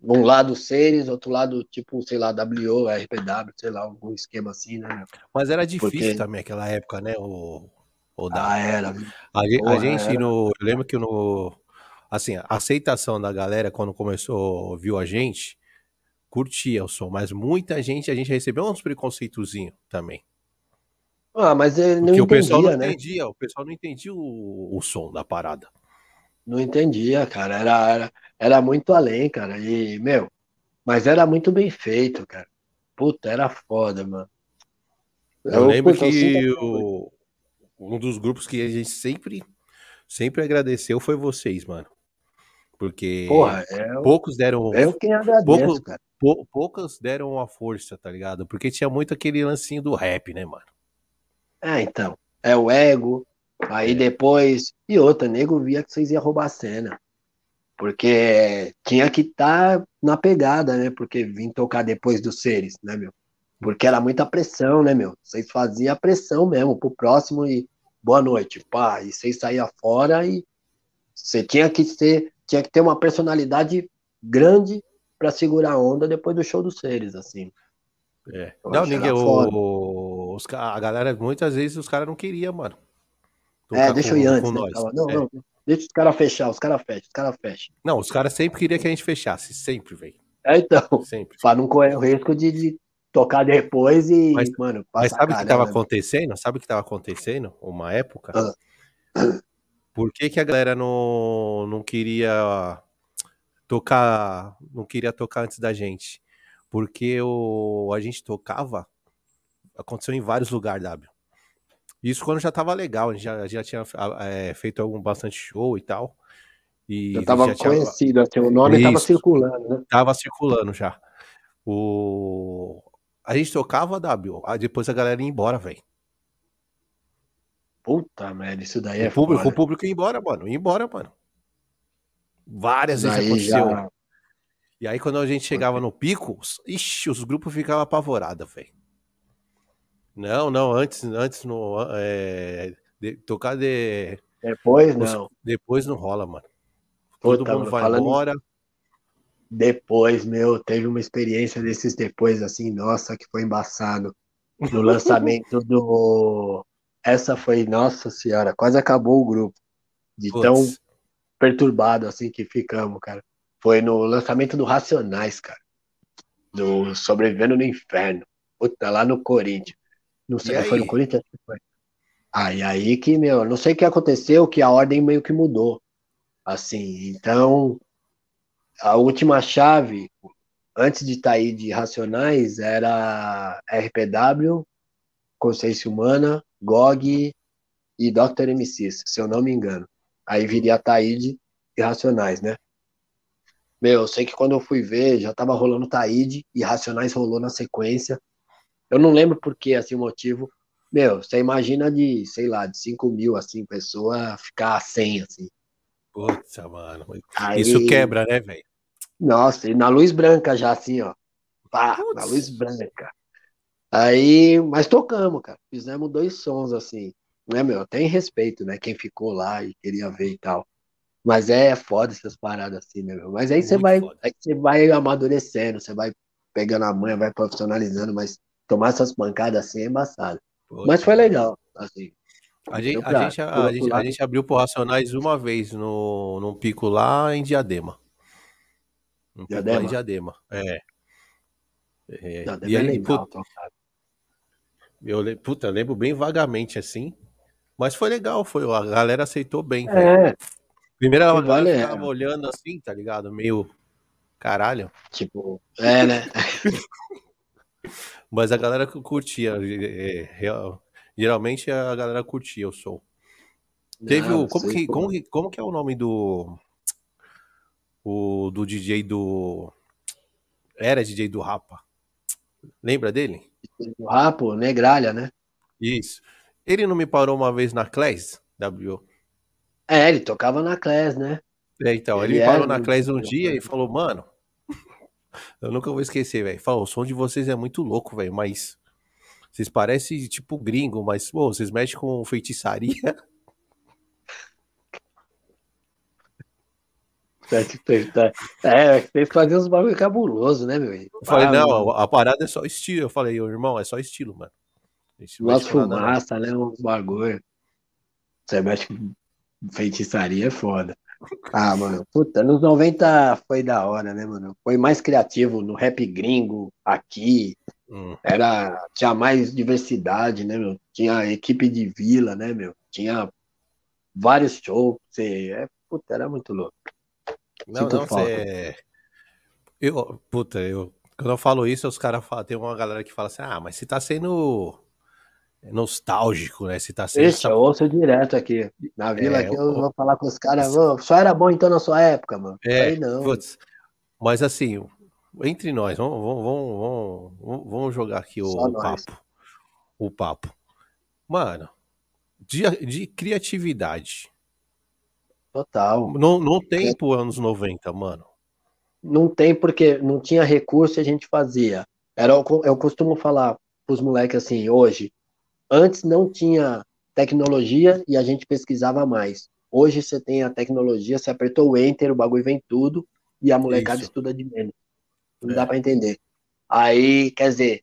Um lado Series, outro lado, tipo, sei lá, WO, RPW, sei lá, algum esquema assim, né? Mas era difícil Porque... também aquela época, né? O, o da... Ah, era. A, a gente, era. no. Eu lembro que no. Assim, a aceitação da galera quando começou, viu a gente, curtia o som, mas muita gente, a gente recebeu uns preconceitozinhos também. Ah, mas ele não Porque entendia, o pessoal não né? entendia, o pessoal não entendia o, o som da parada. Não entendia, cara. Era, era, era muito além, cara. E, meu, mas era muito bem feito, cara. Puta, era foda, mano. Eu, eu lembro puta, que o, um dos grupos que a gente sempre, sempre agradeceu foi vocês, mano. Porque Porra, é poucos deram. Eu quem agradeço, poucos, cara. Pou, poucas deram a força, tá ligado? Porque tinha muito aquele lancinho do rap, né, mano? É, então. É o ego, Aí depois. E outra, nego via que vocês iam roubar a cena. Porque tinha que estar tá na pegada, né? Porque vim tocar depois dos seres, né, meu? Porque era muita pressão, né, meu? Vocês faziam a pressão mesmo pro próximo e boa noite, pá. E vocês saíam fora e você tinha que ser, tinha que ter uma personalidade grande para segurar a onda depois do show dos seres, assim. É. não, ninguém. O, os, a galera, muitas vezes os caras não queriam, mano. É, deixa com, eu ir antes. Né? Não, é. não, deixa os caras fechar, os caras fecham, os caras fecham. Não, os caras sempre queriam que a gente fechasse, sempre, velho. É, então. Sempre. Pra não correr o risco de, de tocar depois e, mas, mano, Mas sabe o que tava né? acontecendo? Sabe o que tava acontecendo? Uma época? Ah. Por que, que a galera não, não queria tocar, não queria tocar antes da gente? Porque o, a gente tocava, aconteceu em vários lugares, W. Isso quando já tava legal, a gente já, já tinha é, feito algum bastante show e tal. E já tava já conhecido, tinha... assim, o nome Isso, tava circulando, né? Tava circulando já. O... A gente tocava W, aí depois a galera ia embora, velho. Puta merda, isso daí é o público, foda. O público ia embora, mano. Ia embora, mano. Várias vezes aconteceu. Já... E aí, quando a gente chegava no pico, ixi, os grupos ficavam apavorados, velho. Não, não, antes, antes no. É, de, tocar de. Depois não. Depois não rola, mano. Todo Puta, mundo vai embora. Depois, meu, teve uma experiência desses depois, assim, nossa, que foi embaçado. No lançamento do. Essa foi, nossa senhora, quase acabou o grupo. De Puts. tão perturbado assim que ficamos, cara. Foi no lançamento do Racionais, cara. Do Sobrevivendo no Inferno. Puta, lá no Corinthians. Não sei, foi no Corinthians? Foi. Aí, aí que, meu, não sei o que aconteceu, que a ordem meio que mudou. Assim, então, a última chave, antes de estar tá aí de Racionais, era RPW, Consciência Humana, GOG e Dr. MCs, se eu não me engano. Aí viria Taíde e Racionais, né? Meu, eu sei que quando eu fui ver, já tava rolando Taíde e Racionais rolou na sequência. Eu não lembro por que, assim, o motivo. Meu, você imagina de, sei lá, de 5 mil, assim, pessoa ficar 100, assim. Putz, mano. Aí... Isso quebra, né, velho? Nossa, e na luz branca já, assim, ó. Pá, Putz. na luz branca. Aí, mas tocamos, cara. Fizemos dois sons, assim. Né, meu? Tem respeito, né? Quem ficou lá e queria ver e tal. Mas é foda essas paradas assim, né, meu? Mas aí você vai, aí você vai amadurecendo, você vai pegando a manha, vai profissionalizando, mas tomar essas pancadas assim é embaçado. mas foi legal, assim. A gente, pra, a, gente, a, gente, a gente abriu pro Racionais uma vez no, num pico lá em Diadema. Um Diadema? em Diadema, é. é. E aí, é legal, puta, eu, puta, lembro bem vagamente assim. Mas foi legal, foi, a galera aceitou bem. É. Primeiro ela vale, ficava olhando assim, tá ligado? Meio caralho. Tipo, é, né? Mas a galera curtia. É, é, geralmente a galera curtia o som. Teve o. Como que, como, que, como que é o nome do. O, do DJ do. Era DJ do Rapa. Lembra dele? Do Rapa, Negralha, né? Isso. Ele não me parou uma vez na Class, W. É, ele tocava na Class, né? É, então, ele, ele me parou na Class um dia e falou, mano, eu nunca vou esquecer, velho. Falou, o som de vocês é muito louco, velho, mas vocês parecem tipo gringo, mas, pô, vocês mexem com feitiçaria. É, tem que fazer uns bagulho cabuloso, né, meu? Eu falei, ah, não, a parada é só estilo. Eu falei, irmão, é só estilo, mano. Nossa fumaça, né? Um bagulho. Você mexe com feitiçaria é foda. Ah, mano, puta, nos 90 foi da hora, né, mano? Foi mais criativo no rap gringo, aqui. Hum. Era, tinha mais diversidade, né, meu? Tinha equipe de vila, né, meu? Tinha vários shows. Você, é, puta, era muito louco. Não, Sinto não, você. Eu, puta, eu. Quando eu falo isso, os caras falam, tem uma galera que fala assim, ah, mas você tá sendo é nostálgico, né? Se tá sendo. Ixi, eu ouço direto aqui. Na vila é, aqui eu, vou falar com os caras, só era bom então na sua época, mano. É, Aí não. Putz, mas assim, entre nós, vamos, vamos, vamos, vamos jogar aqui o, o papo. O papo. Mano, de, de criatividade. Total. Não, não tem por anos 90, mano. Não tem porque não tinha recurso e a gente fazia. Era, eu costumo falar pros moleques assim, hoje, Antes não tinha tecnologia e a gente pesquisava mais. Hoje você tem a tecnologia, você apertou o enter, o bagulho vem tudo e a molecada Isso. estuda de menos. Não é. dá para entender. Aí, quer dizer,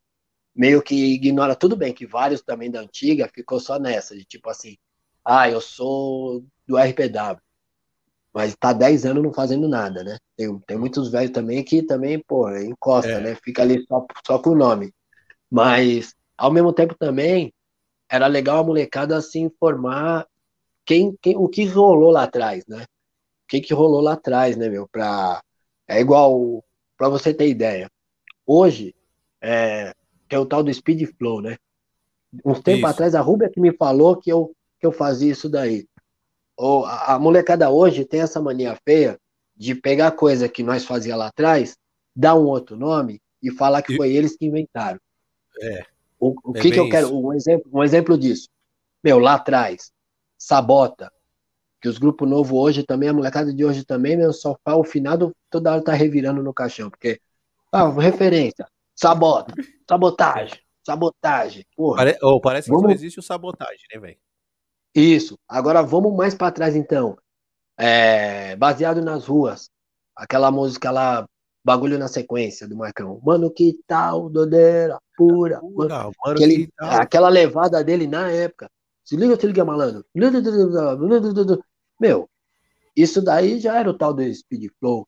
meio que ignora tudo bem que vários também da antiga ficou só nessa, de tipo assim, ah, eu sou do RPW. Mas tá 10 anos não fazendo nada, né? Tem, tem muitos velhos também que também, pô, encosta, é. né? Fica ali só, só com o nome. Mas, ao mesmo tempo também, era legal a molecada se informar quem, quem, o que rolou lá atrás, né? O que, que rolou lá atrás, né, meu? Pra, é igual, para você ter ideia. Hoje, é, tem o tal do Speed Flow, né? Uns tempos atrás, a Rubia que me falou que eu, que eu fazia isso daí. Ou, a, molecada hoje tem essa mania feia de pegar coisa que nós fazia lá atrás, dar um outro nome e falar que foi eles que inventaram. É. O, o é que, que eu quero? Um exemplo, um exemplo disso. Meu, lá atrás, Sabota, que os grupos novos hoje também, a molecada de hoje também, meu, só o finado toda hora tá revirando no caixão, porque, ah, referência, sabota, sabotagem, sabotagem, porra. Pare... Oh, parece vamos... que não existe o sabotagem, né, velho? Isso. Agora vamos mais para trás, então. É... Baseado nas ruas. Aquela música lá, bagulho na sequência do Marcão. Mano, que tal, dodeira, pura. pura mano, aquele, aquela levada dele na época. Se liga, se liga, malandro. Meu, isso daí já era o tal do Speed Flow.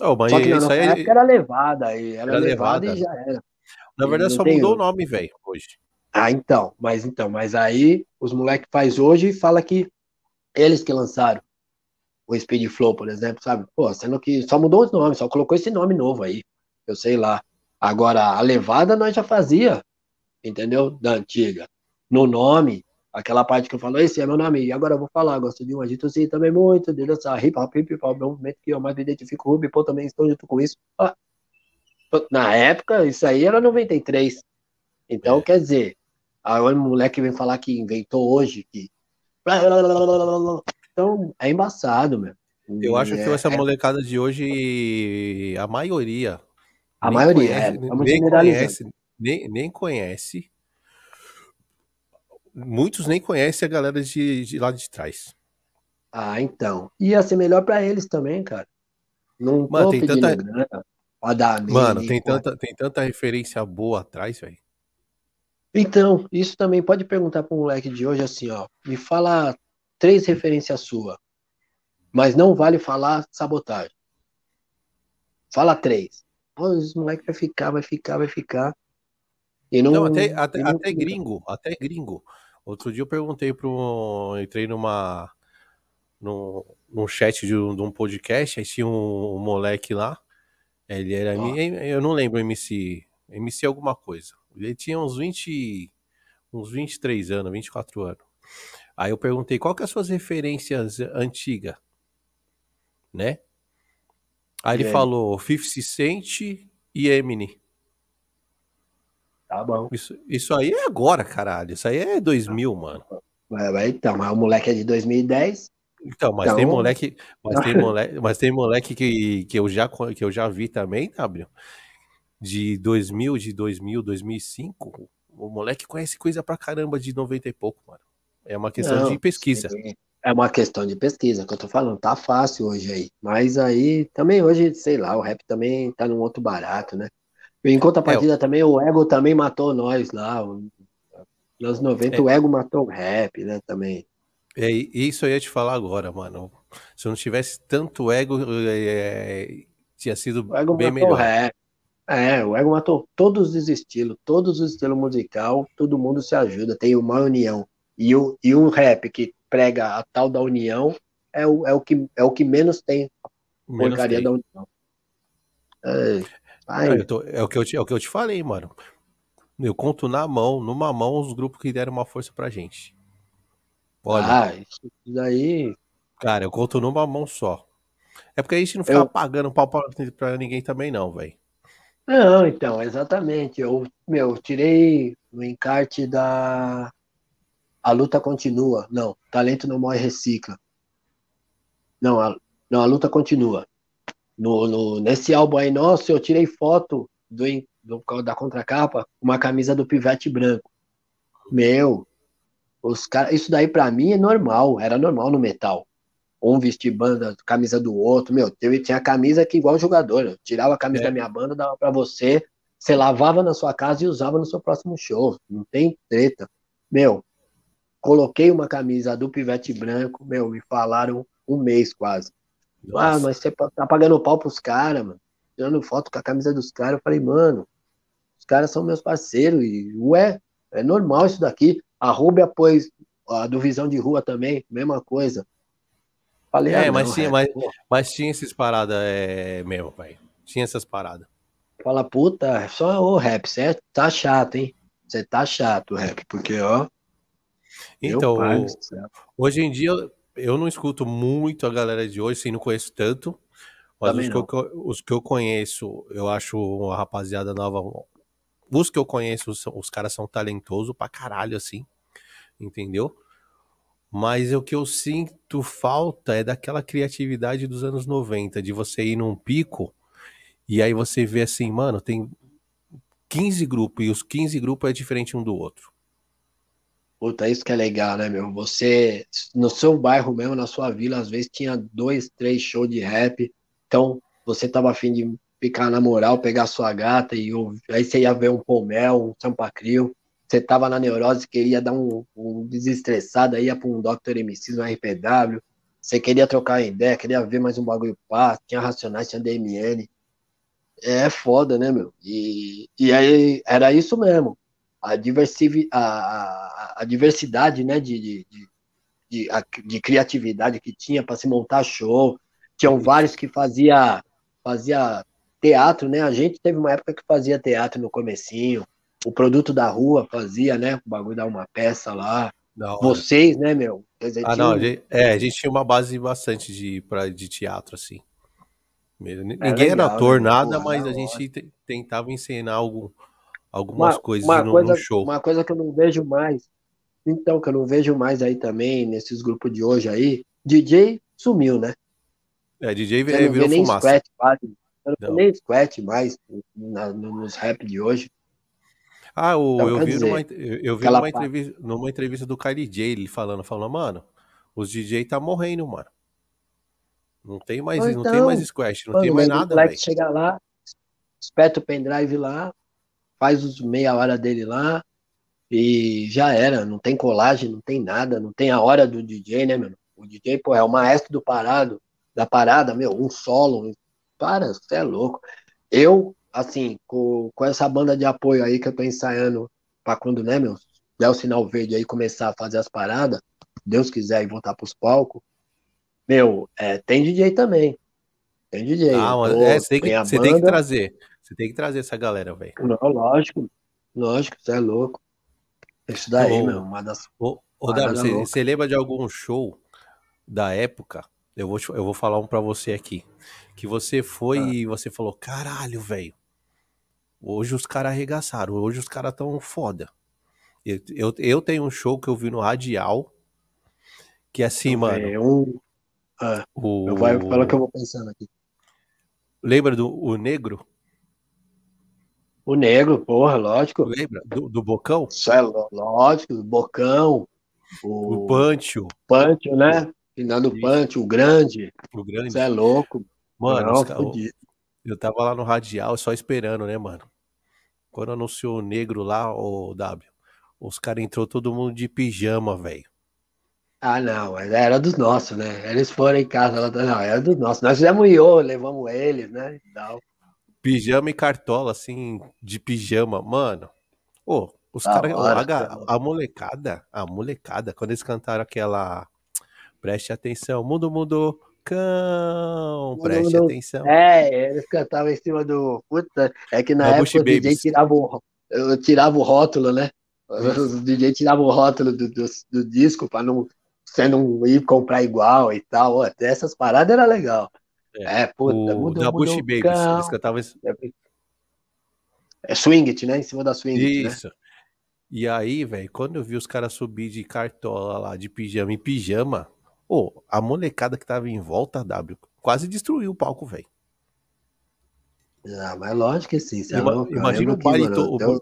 Oh, mas só que na nossa aí... época era levada aí. Era, era levada, levada, e já era. Na verdade, só mudou o nome, velho, hoje. Ah, então, mas então, mas aí os moleques faz hoje e fala que eles que lançaram o Speed Flow, por exemplo, sabe? Pô, sendo que só mudou os nomes, só colocou esse nome novo aí. Eu sei lá. Agora, a levada nós já fazia, entendeu? Da antiga. No nome, aquela parte que eu falo, esse é meu nome, e agora eu vou falar, gosto de um agito assim também muito, de dançar hip hop, hip hop, é um movimento que eu mais me identifico, Ruby, pô, também estou junto com isso. Ah, na época, isso aí era 93. Então, quer dizer, aí o moleque vem falar que inventou hoje, que então, é embaçado, meu. Eu acho é, que essa é... molecada de hoje, a maioria. A maioria, é, conhece, é, nem conhece, nem, nem conhece. Muitos nem conhecem a galera de, de lá de trás. Ah, então. Ia ser melhor pra eles também, cara. Não Mano, tem tanta- grana Mano, tem tanta, tem tanta referência boa atrás, velho. Então, isso também pode perguntar pro moleque de hoje assim, ó. Me fala três referências suas. Mas não vale falar sabotagem. Fala três. Pô, esse moleque vai ficar, vai ficar, vai ficar. E não, Não, até, até, não- até gringo, até gringo. Outro dia eu perguntei para um. Entrei numa. Num, num chat de um, de um podcast, aí tinha um, um moleque lá. Ele era. Eu não lembro MC. MC alguma coisa. Ele tinha uns 20. Uns 23 anos, 24 anos. Aí eu perguntei qual que é as suas referências antigas, né? Aí E ele aí? falou 50 Cent e Eminem. Tá bom. Isso, isso aí é agora, caralho. Isso aí é 2000, mano. Vai, vai, então, mas o moleque é de 2010. Então, mas Então- tem moleque, mas tem moleque, mas tem moleque que, que, eu já, que eu já vi também, W, de 2000, de 2000, 2005. O moleque conhece coisa pra caramba de 90 e pouco, mano. É uma questão Não, de pesquisa. sim. É uma questão de pesquisa que eu tô falando. Tá fácil hoje aí. Mas aí, também hoje, sei lá, o rap também tá num outro barato, né? Em contrapartida também, o ego também matou nós lá. o- Nos 90, É. o ego matou o rap, né, também. É isso eu ia te falar agora, mano. Se eu não tivesse tanto ego, é, tinha sido O ego bem matou o melhor. rap. É, o ego matou todos os estilos, todos os estilos musical, todo mundo se ajuda, tem uma união. E o, e um rap que prega a tal da união é o, é o, que, é o que menos tem Menos porcaria tem. da união. É, eu tô- é, o que eu te, é o que eu te falei, mano. Eu conto na mão, numa mão, os grupos que deram uma força pra gente. Olha, ah, isso daí. cara, eu conto numa mão só. É porque a gente não fica Eu- pagando pau pra, pra ninguém também, não, velho. Não, então, exatamente. Eu, meu, tirei no encarte da A Luta Continua. Não, Talento Não Morre Recicla. Não, a, não, a Luta Continua. No, no, nesse álbum aí nosso, eu tirei foto do, do- da contracapa uma camisa do Pivete Branco. Meu, os cara, isso daí pra mim é normal, era normal no metal. Um vestir banda, camisa do outro, meu, teve, tinha camisa que igual jogador, eu tirava a camisa É. da minha banda, dava pra você, você lavava na sua casa e usava no seu próximo show, não tem treta. Meu, coloquei uma camisa do Pivete Branco, meu, me falaram um mês quase. Ah, Nossa. mas você tá pagando pau pros caras, mano. Tirando foto com a camisa dos caras. Eu falei, mano, os caras são meus parceiros. E, ué, é normal isso daqui. A Ruby apoia a do Visão de Rua também, mesma coisa. Falei, É, ah, mas não, sim, rap, mas-. Mas tinha essas paradas é, mesmo, velho. Tinha essas paradas. Fala, puta, só o rap, você tá chato, hein? Você tá chato, rap, porque, ó, Então, pai hoje em dia, eu não escuto muito a galera de hoje, assim, não conheço tanto. Mas os que, eu, os que eu conheço, eu acho uma rapaziada nova. Os que eu conheço, são- os caras são talentosos pra caralho, assim. Entendeu? Mas o que eu sinto falta é daquela criatividade dos anos 90, de você ir num pico e aí você vê assim, mano, tem 15 grupos e os 15 grupos é diferente um do outro. Puta, isso que é legal, né, meu? Você, no seu bairro mesmo, na sua vila, às vezes tinha dois, três shows de rap. Então, você tava afim de ficar na moral, pegar sua gata e ouvir- aí você ia ver um Pomel, um Sampa Crio. Você tava na neurose, queria dar um, um desestressado, ia pra um Dr. MC no RPW. Você queria trocar ideia, queria ver mais um bagulho pá. Tinha Racionais, tinha DMN. É foda, né, meu? E, e aí era isso mesmo a, diversi, a, a, a diversidade né, de, de, de, de criatividade que tinha para se montar show. Tinham vários que fazia, fazia teatro, né? A gente teve uma época que fazia teatro no comecinho. O produto da rua fazia, né? O bagulho da uma peça lá. Hora. Vocês, né, meu? Dizer, Ah, tinha não, a gente, é, a gente tinha uma base bastante de, pra, de teatro, assim. Ninguém era legal, ator, né? nada, mas a gente te- tentava encenar algum, algumas uma, coisas uma no, coisa, no show. uma coisa que eu não vejo mais. Então, que eu não vejo mais aí também, nesses grupos de hoje aí, DJ sumiu, né? É, DJ Você é, não vê virou nem fumaça. scratch quase. Você não Não. nem scratch mais na- no- nos rap de hoje. Ah, o, Então, eu vi, dizer, numa, eu, vi numa, entrevista, numa entrevista do Kylie J, ele falando, falando, mano, Os DJ tá morrendo, mano. Não tem mais, Ou não tem mais então, squash, não mano, tem o mais nada, velho. chega lá, espeta o pendrive lá, faz os meia hora dele lá e já era. Não tem colagem, não tem nada, não tem a hora do DJ, né, meu? O DJ, pô, é o maestro do parado, da parada, meu, um solo. Para, você é louco. Eu, assim, com, com essa banda de apoio aí que eu tô ensaiando pra quando, né, meu, der o sinal verde aí começar a fazer as paradas, Deus quiser e voltar pros palcos, meu, é, tem DJ também. Tem DJ. Ah, tô- é, você tem que, você tem que trazer. Você tem que trazer essa galera, velho. Não, lógico, lógico, você é louco. Isso daí, Ô, meu, uma das. Ô, ô W, você, você lembra de algum show da época? Eu vou, eu vou falar um pra você aqui. Que você foi Ah. e você falou: caralho, velho. Hoje os caras arregaçaram. Hoje os caras tão foda. Eu, eu, eu tenho um show que eu vi no Radial. Que é assim, mano. É um. Ah, O, eu vou falar que eu vou pensando aqui. Lembra do o Negro? O negro, porra, lógico. Lembra? Do, do Bocão? Isso é ló- lógico, o Bocão, O o Pancho, Pancho, né? Finado Isso. Pancho, o grande. o grande. Isso é louco. Mano, Não, os. Eu tava lá no Radial só esperando, né, mano? Quando anunciou o negro lá, o W, os caras entrou todo mundo de pijama, velho. Ah, não, era dos nossos, né? Eles foram em casa, lá, não, era dos nossos. Nós fizemos iô, levamos eles, né? e tal. Pijama e cartola, assim, de pijama, mano. Ô, os caras, a, a molecada, a molecada, quando eles cantaram aquela. Preste atenção, mundo mudou, cão, preste mudou. atenção. É, eles cantavam em cima do. Puta, é que na Da época Bush o DJ Babies. tirava o, eu tirava o rótulo, né? Os DJ tiravam o rótulo do, do, do disco pra não, você não ir comprar igual e tal. Até essas paradas era legal. É, É, puta, o mudou, da Bush mudou, Babies, cão. eles cantavam isso. É swing, né? Em cima da swing, né? Isso. E aí, velho, quando eu vi os caras subir de cartola lá, de pijama em pijama, ô, a molecada que tava em volta, W, quase destruiu o palco, velho. Ah, mas lógico que sim, é Ima- louco. Imagina o baile mano, todo. deu-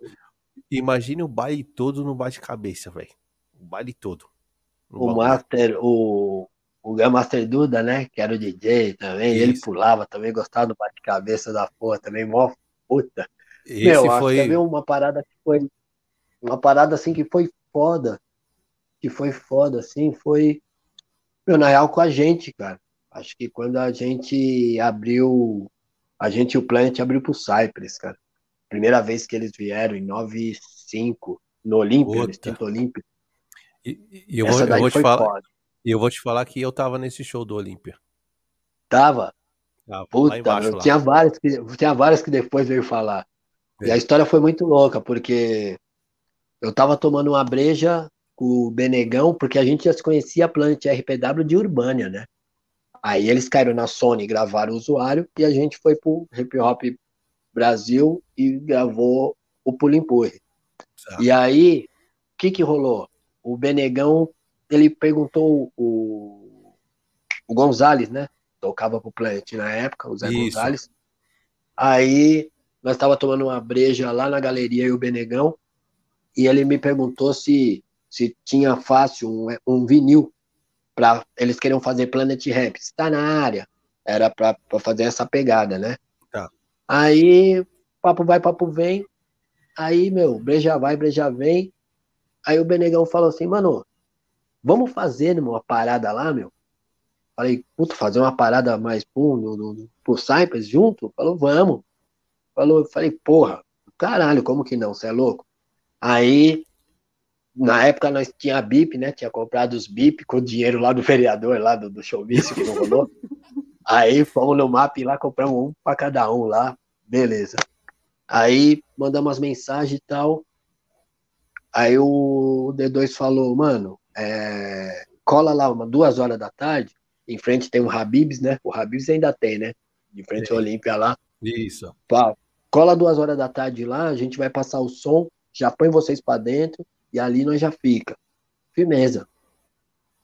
Imagine o baile todo no bate-cabeça, velho. O baile todo. O. Master, o, o Grandmaster Duda, né? Que era o DJ também, ele Isso. pulava também, gostava do bate-cabeça da porra também, mó puta. Esse Meu, acho foi. que também uma parada que foi. Uma parada assim que foi foda. Que foi foda, assim, foi. Meu, na real, com a gente, cara. Acho que quando a gente abriu. A gente e o Planet abriu pro Cypress, cara. Primeira vez que eles vieram, em 95, no Olímpia, no. Extinto Olímpia. E, e eu, vou, eu vou te falar, foda. e eu vou te falar que eu tava nesse show do Olímpia. Tava. Tava Puta, embaixo lá. tinha vários que, tinha vários que depois veio falar. E É. a história foi muito louca, porque eu tava tomando uma breja o Benegão, porque a gente já se conhecia a Planet RPW de Urbânia, né? Aí eles caíram na Sony, gravaram o usuário, e a gente foi pro Hip Hop Brasil e gravou o Pulo Empurre. Tá. E aí, o que que rolou? O Benegão, ele perguntou o, o Gonzalez, né? Tocava pro Planet na época, o Zé Isso. Gonzalez. Aí, nós tava tomando uma breja lá na galeria e o Benegão, e ele me perguntou se, se tinha fácil um, um vinil para eles queriam fazer Planet Ramp. Está na área. Era para fazer essa pegada, né? Tá. Aí, papo vai, papo vem. Aí, meu, breja vai, breja vem. Aí o Benegão falou assim, mano, vamos fazer uma parada lá, meu? Falei, puta, fazer uma parada mais pum, no, pro Cypress junto? Falou, vamos. Falou, falei, porra, caralho, como que não? Você é louco? Aí, na época nós tinha a BIP, né? Tinha comprado os BIP com o dinheiro lá do vereador, lá do, do showbiz que não rolou. Aí fomos no map lá, compramos um para cada um lá, beleza. Aí mandamos as mensagens e tal. Aí o D2 falou, mano, é, cola lá uma duas horas da tarde, em frente tem um Habibs, né? O Habibs ainda tem, né? De frente ao Olímpia lá. Isso. Pá, cola duas horas da tarde lá, a gente vai passar o som, já põe vocês para dentro e ali nós já fica. Firmeza.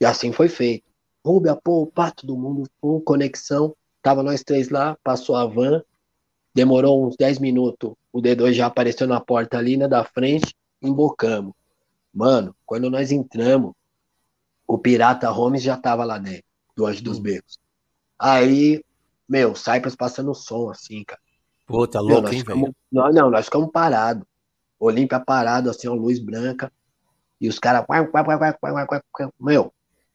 E assim foi feito. Rubia, pô, pá, todo mundo, com conexão. Tava nós três lá, passou a van, demorou uns 10 minutos, o D2 já apareceu na porta ali, né, da frente, embocamos. Mano, quando nós entramos, o Pirata Holmes já tava lá dentro, do Anjo dos hum. Becos. Aí, meu, Cypress passando som, assim, cara. Pô, tá louco, hein, velho? Não, não, nós ficamos parados. Olímpia parado, assim, uma luz branca. E os caras. Meu,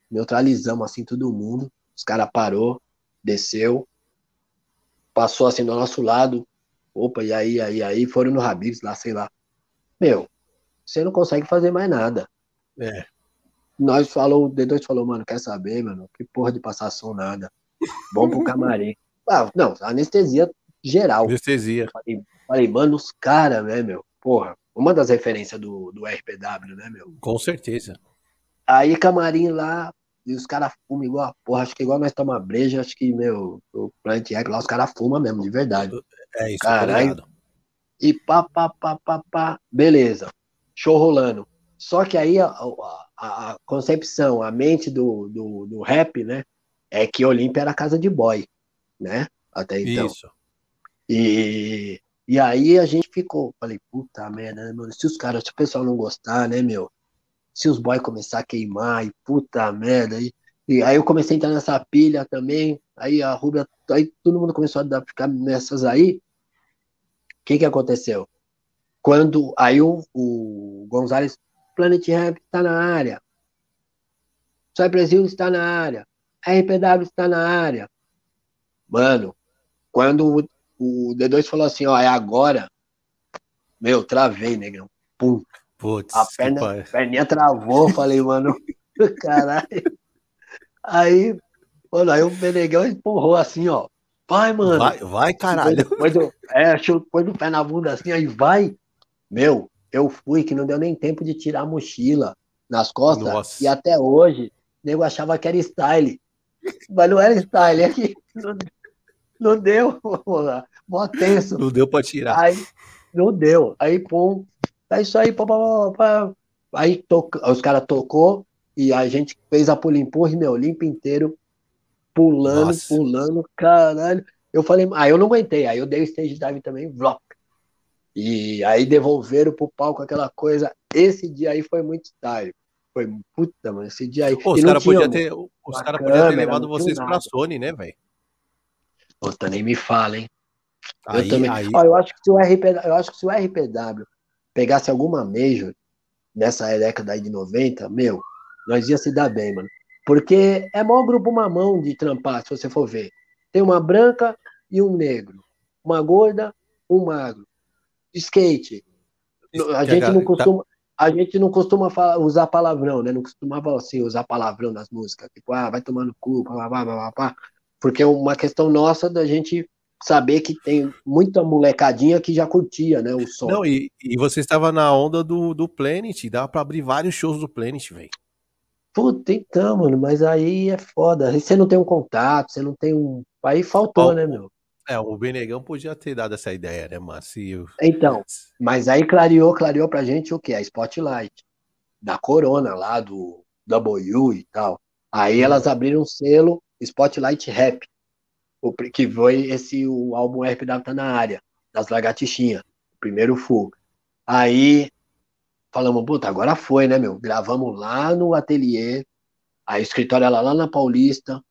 neutralizamos assim todo mundo. Os caras parou, desceu, passou assim do nosso lado. Opa, e aí, aí, aí, foram no Habibs lá, sei lá. Meu, você não consegue fazer mais nada. É. Nós falou, o D2 falou, mano, quer saber, mano? Que porra de passar som nada. Bom pro camarim. ah, não, anestesia geral. Anestesia. Falei, falei mano, os caras, né, meu? Porra, uma das referências do, do RPW, né, meu? Com certeza. Aí, camarim lá, e os caras fumam igual, porra, acho que igual nós tomamos breja, acho que, meu, o Plant Rap lá, os caras fumam mesmo, de verdade. É isso, Caralho. E pá, pá, pá, pá, pá, beleza. Show rolando. Só que aí a, a, a concepção, a mente do, do, do, rap, né, é que Olímpia era casa de boy, né, até então. Isso. E, e aí a gente ficou, falei, puta merda, né, mano, se os caras, se o pessoal não gostar, né, meu, se os boys começar a queimar, e puta merda, e, e aí eu comecei a entrar nessa pilha também, aí a Rubia, aí todo mundo começou a ficar nessas aí, o que que aconteceu? Quando, aí o, o Gonzalez, Planet Rap está na área, Sai Brasil está na área, RPW está na área, mano, quando o D2 falou assim, ó, é agora. Meu, travei, negão. Pum. Putz, a perna, perninha travou, falei, mano, caralho. Aí, mano, aí o Benegão empurrou assim, ó. Vai, mano. Vai, vai caralho. Põe do, é, põe do pé na bunda assim, aí vai. Meu, eu fui que não deu nem tempo de tirar a mochila nas costas. Nossa. E até hoje, o nego achava que era style. Mas não era style, é que não, não deu, mó tenso. Não deu pra tirar. Aí, não deu. Aí, pum, é isso aí, pá, pá, pá, aí toca, os caras tocou e a gente fez a pula empurra, meu, limpo inteiro, pulando, Nossa. pulando, caralho. Eu falei, aí eu não aguentei, aí eu dei o stage dive também, vlop. E aí devolveram pro palco aquela coisa. Esse dia aí foi muito style. Foi puta, mano, esse dia aí. Pô, os caras podiam ter, os cara podia ter levado vocês pra Sony, né, velho? Puta, nem me fala, hein? Aí, eu também. Aí... Ó, eu, acho que se o RPW, eu acho que se o RPW pegasse alguma Major nessa década aí de 90, meu, nós ia se dar bem, mano. Porque é maior grupo mamão de trampar, se você for ver. Tem uma branca e um negro. Uma gorda, um magro. Skate. A gente não costuma. A gente não costuma falar, usar palavrão, né? Não costumava assim, usar palavrão nas músicas. Tipo, ah, vai tomar no cu, pá, pá, pá, pá, porque é uma questão nossa da gente saber que tem muita molecadinha que já curtia, né, o som. Não, e, e você estava na onda do, do Planet, dá para abrir vários shows do Planet, velho. Puta, então, mano, mas aí é foda. Aí você não tem um contato, você não tem um. Aí faltou, né, meu? É, o Benegão podia ter dado essa ideia, né, Márcio? Então, mas aí clareou, clareou pra gente o que? A Spotlight. Da Corona lá, do W e tal. Aí elas abriram um selo Spotlight Rap, o, que foi esse o álbum RPW tá na área, das lagartixinhas, primeiro full. Aí falamos, puta, agora foi, né, meu? Gravamos lá no ateliê, a escritório lá, lá na Paulista,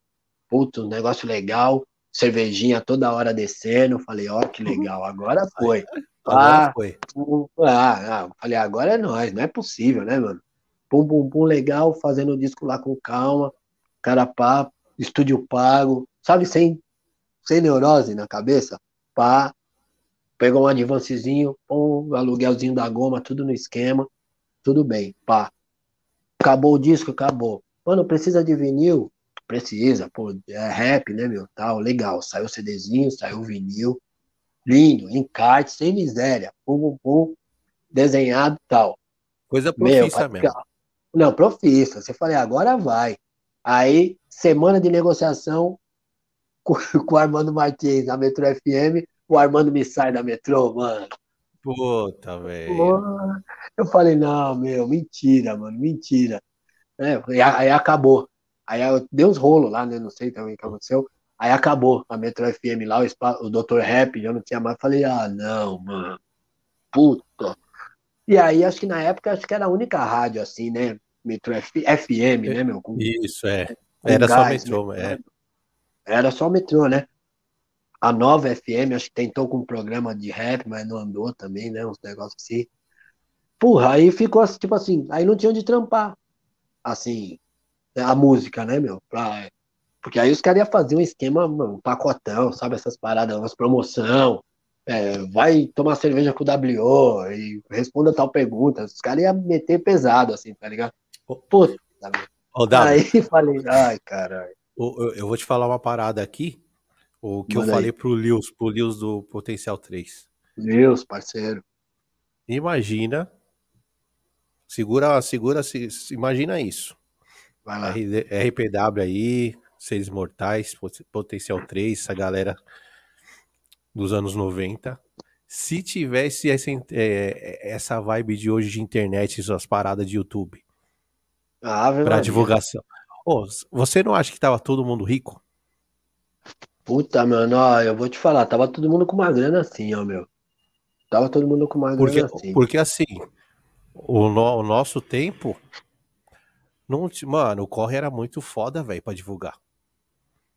puto, um negócio legal, cervejinha toda hora descendo, falei, ó, oh, que legal, agora foi. Agora ah, foi. Ah, ah, falei, agora é nós, não é possível, né, mano? Pum, pum, pum, legal, fazendo o disco lá com calma, cara papo, estúdio pago, sabe, sem sem neurose na cabeça, pá, pegou um advancezinho, um aluguelzinho da goma, tudo no esquema, tudo bem, pá. Acabou o disco, acabou. Mano, precisa de vinil? Precisa, pô, é rap, né, meu, tal, legal. Saiu o CDzinho, saiu o vinil, lindo, encarte, sem miséria, pum, pum, desenhado tal. Coisa profissa meu, mesmo. Não, profissa. Você falei, agora vai. Aí, semana de negociação, com, com o Armando Martins na Metro FM, o Armando me sai da metrô, mano. Puta, velho. Eu falei, não, meu, mentira, mano, mentira. É, aí acabou. Aí deu uns rolos lá, né? Não sei também o que aconteceu. Aí acabou a Metro FM lá, o, o Dr. Rap, eu não tinha mais. Falei, ah, não, mano. Puta. E aí, acho que na época, acho que era a única rádio, assim, né? Metro F, FM, né, meu? Com, Isso, é. Era só gás, metrô, né? é. Era só metrô, né? A nova FM, acho que tentou com um programa de rap, mas não andou também, né? Uns negócios assim. Porra, aí ficou assim, tipo assim, aí não tinha onde trampar. Assim, a música, né, meu? Pra, porque aí os caras iam fazer um esquema, um pacotão, sabe? Essas paradas, umas promoção. É, vai tomar cerveja com o WO e responda tal pergunta. Os caras iam meter pesado, assim, tá ligado? Puta, Ô, aí falei, ai, caralho. Eu, eu- vou te falar uma parada aqui. O que eu aí. falei pro Lewis, pro Lewis do Potencial 3. Deus, parceiro. Imagina. Segura, segura, se, imagina isso. Vai lá. RPW aí, Seres Mortais, Pot- Potencial 3, essa galera dos anos 90. Se tivesse essa, é, essa vibe de hoje de internet, essas paradas de YouTube, pra Maria. divulgação. Ô, você não acha que tava todo mundo rico? Puta, mano, ó, eu vou te falar, tava todo mundo com uma grana assim, ó, meu. Tava todo mundo com uma Porque, grana assim. porque assim, o, no- o nosso tempo, não, mano, o corre era muito foda, velho, pra divulgar.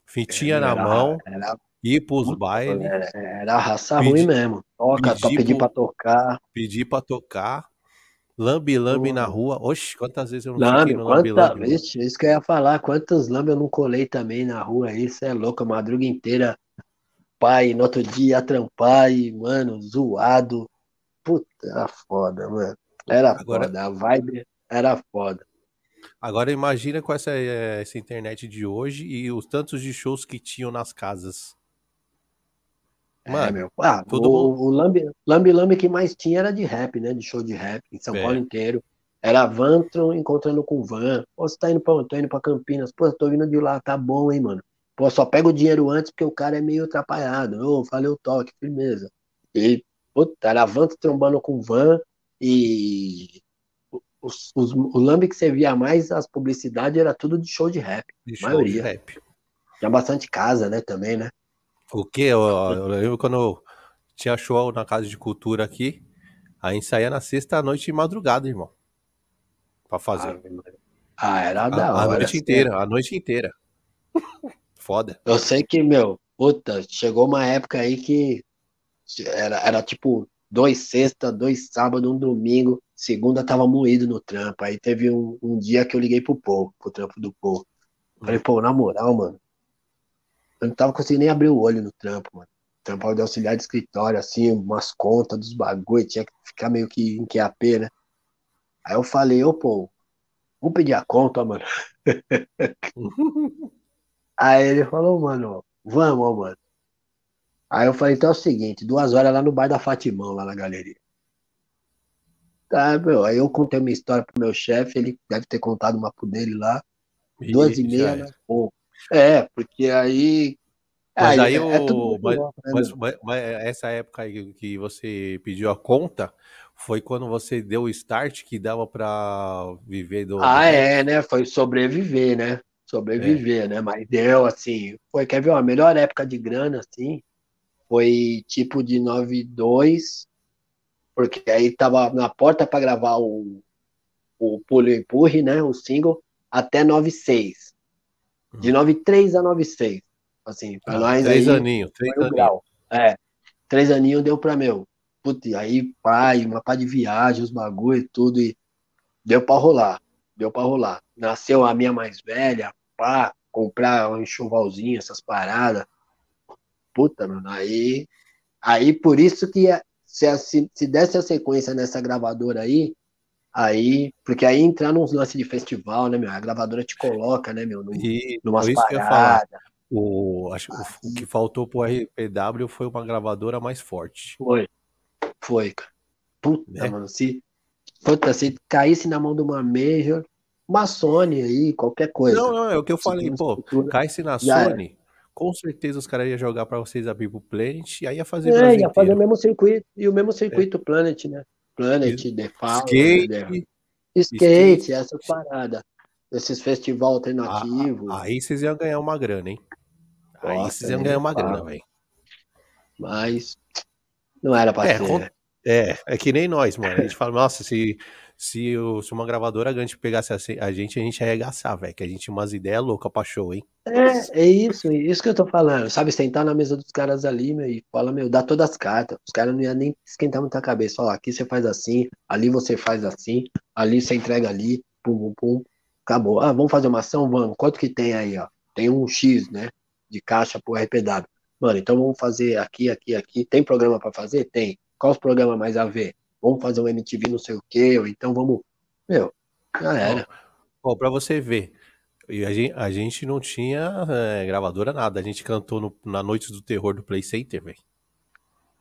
Fitinha na Era- mão, Era, ir pros bailes, era, era raça Pedir- ruim mesmo. Toca, pedir só pedir pra tocar. pedir pra tocar, lambe-lambe Pô. na rua. Oxe, quantas vezes eu não Lambe, no quanta, lambe-lambe? vixe, isso que eu ia falar, quantos lambe eu não colei também na rua aí, isso é louco, a madruga inteira, pai, no outro dia ia trampar e, mano, zoado, puta, era foda, mano, era Agora- foda, a vibe era foda. Agora imagina com essa, eh, essa internet de hoje e os tantos de shows que tinham nas casas. É, Mano, meu. Ah, todo o, o lambe, lambe lambe que mais tinha era de rap, né? De show de rap em São É. Paulo inteiro. Era Vantron encontrando com Van. Pô, você tá indo pra onde? Tô indo pra Campinas. Pô, tô vindo de lá, tá bom, hein, mano? Pô, só pega o dinheiro antes porque o cara é meio atrapalhado. Ô, falei o toque, firmeza. E, puta, era Vantron trombando com Van e os, os, o lambe que você via mais, as publicidades, era tudo de show de rap. de maioria. de rap. Tinha bastante casa, né, também, né? O que? Eu, eu lembro quando eu tinha show na Casa de Cultura aqui, a gente saía na sexta noite e madrugada, irmão. Pra fazer. Ah, era da A, a hora. noite inteira, a noite inteira. Foda. Eu sei que, meu, puta, chegou uma época aí que era, era tipo dois sexta, dois sábado, um domingo, segunda tava moído no trampo. Aí teve um, um dia que eu liguei pro Paul, pro trampo do Paul. Falei, pô, na moral, mano, eu não tava conseguindo nem abrir o olho no trampo, mano. Trampava de auxiliar de escritório, assim, umas contas dos bagulho, tinha que ficar meio que em QAP, né? Aí eu falei, ô, pô, vamos pedir a conta, mano. Aí ele falou, mano, vamos, mano. Aí eu falei, então é o seguinte, duas horas lá no bar da Fatimão, lá na galeria. Tá, meu, aí eu contei uma história pro meu chefe, ele deve ter contado uma pro dele lá, duas e meia, era. né? Pô, É, porque aí... Mas aí é, é o- muito mas- né, Mas, mas- mas essa época aí que você pediu a conta foi quando você deu o start que dava pra viver do. Ah, é, né? Foi sobreviver, né? Sobreviver, né? Mas deu, assim, foi, quer ver, ó, a melhor época de grana, assim, foi tipo de 92, porque aí tava na porta para gravar o, o Pulo e Empurre, né? O single, até 96. De 93 a 96. Assim, pra Ah, nós três aí, aninhos, três aninhos. É, três aninhos deu pra meu. Putz, aí, pai, uma pá de viagem, os bagulho e tudo, e deu pra rolar. Deu pra rolar. Nasceu a minha mais velha, pá, comprar um enxovalzinho, essas paradas. Puta, mano, aí. Aí, por isso que é- se, se desse a sequência nessa gravadora aí, aí. Porque aí entrar nos lances de festival, né, meu? A gravadora te coloca, né, meu? Num, E falar. paradas. O, acho, que o que faltou pro RPW foi uma gravadora mais forte. Foi. Foi, cara. Puta, Né? mano, se, puta, se caísse na mão de uma Major, uma Sony aí, qualquer coisa. Não, não, é o que eu Se falei, pô, estrutura- cai-se na Sony, com certeza os caras iam jogar pra vocês abrir pro Planet e aí ia fazer É, ia fazer o mesmo circuito, e o mesmo circuito Planet, né? Planet, The Fall, Skate, né? skate. skate, essas paradas. Esses festival a- alternativos. a- aí vocês iam ganhar uma grana, hein? Aí Nossa, vocês iam ganhar uma fala. grana, velho. Mas não era pra É, ser. É, é que nem nós, mano. A gente fala, nossa, se, se, se uma gravadora grande pegasse a, gente, a gente ia arregaçar, velho. Que a gente tinha umas ideias loucas pra show, hein? É, é isso, é isso que eu tô falando. Sabe, sentar na mesa dos caras ali, meu, e fala, meu, dá todas as cartas. Os caras não iam nem esquentar muita cabeça. Fala, aqui você faz assim, ali você faz assim, ali você entrega ali, pum, pum, pum. Acabou. Ah, vamos fazer uma ação? Vamos. Quanto que tem aí, ó? Tem um X, né? De caixa por RPW. Mano, então vamos fazer aqui, aqui, aqui. Tem programa para fazer? Tem. Qual os programas mais a ver? Vamos fazer um MTV não sei o quê, ou então vamos. Meu, já era. Bom, pra você ver. A gente, a gente não tinha é, gravadora, nada. A gente cantou no, na Noite do Terror do Play Center, velho.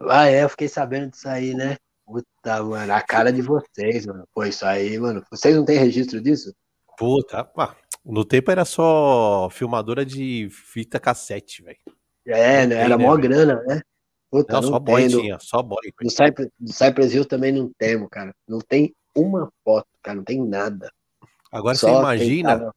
Ah, é, eu fiquei sabendo disso aí, né? Puta, mano, a cara de vocês, mano. Pô, isso aí, mano. Vocês não têm registro disso? Puta, pá. No tempo era só filmadora de fita cassete, velho. É, né? Era né, mó grana, né? Puta, não, não, só boy tinha, só boy. No Cypress, no Cypress Hill também não temos, cara. Não tem uma foto, cara, não tem nada. Agora só você imagina.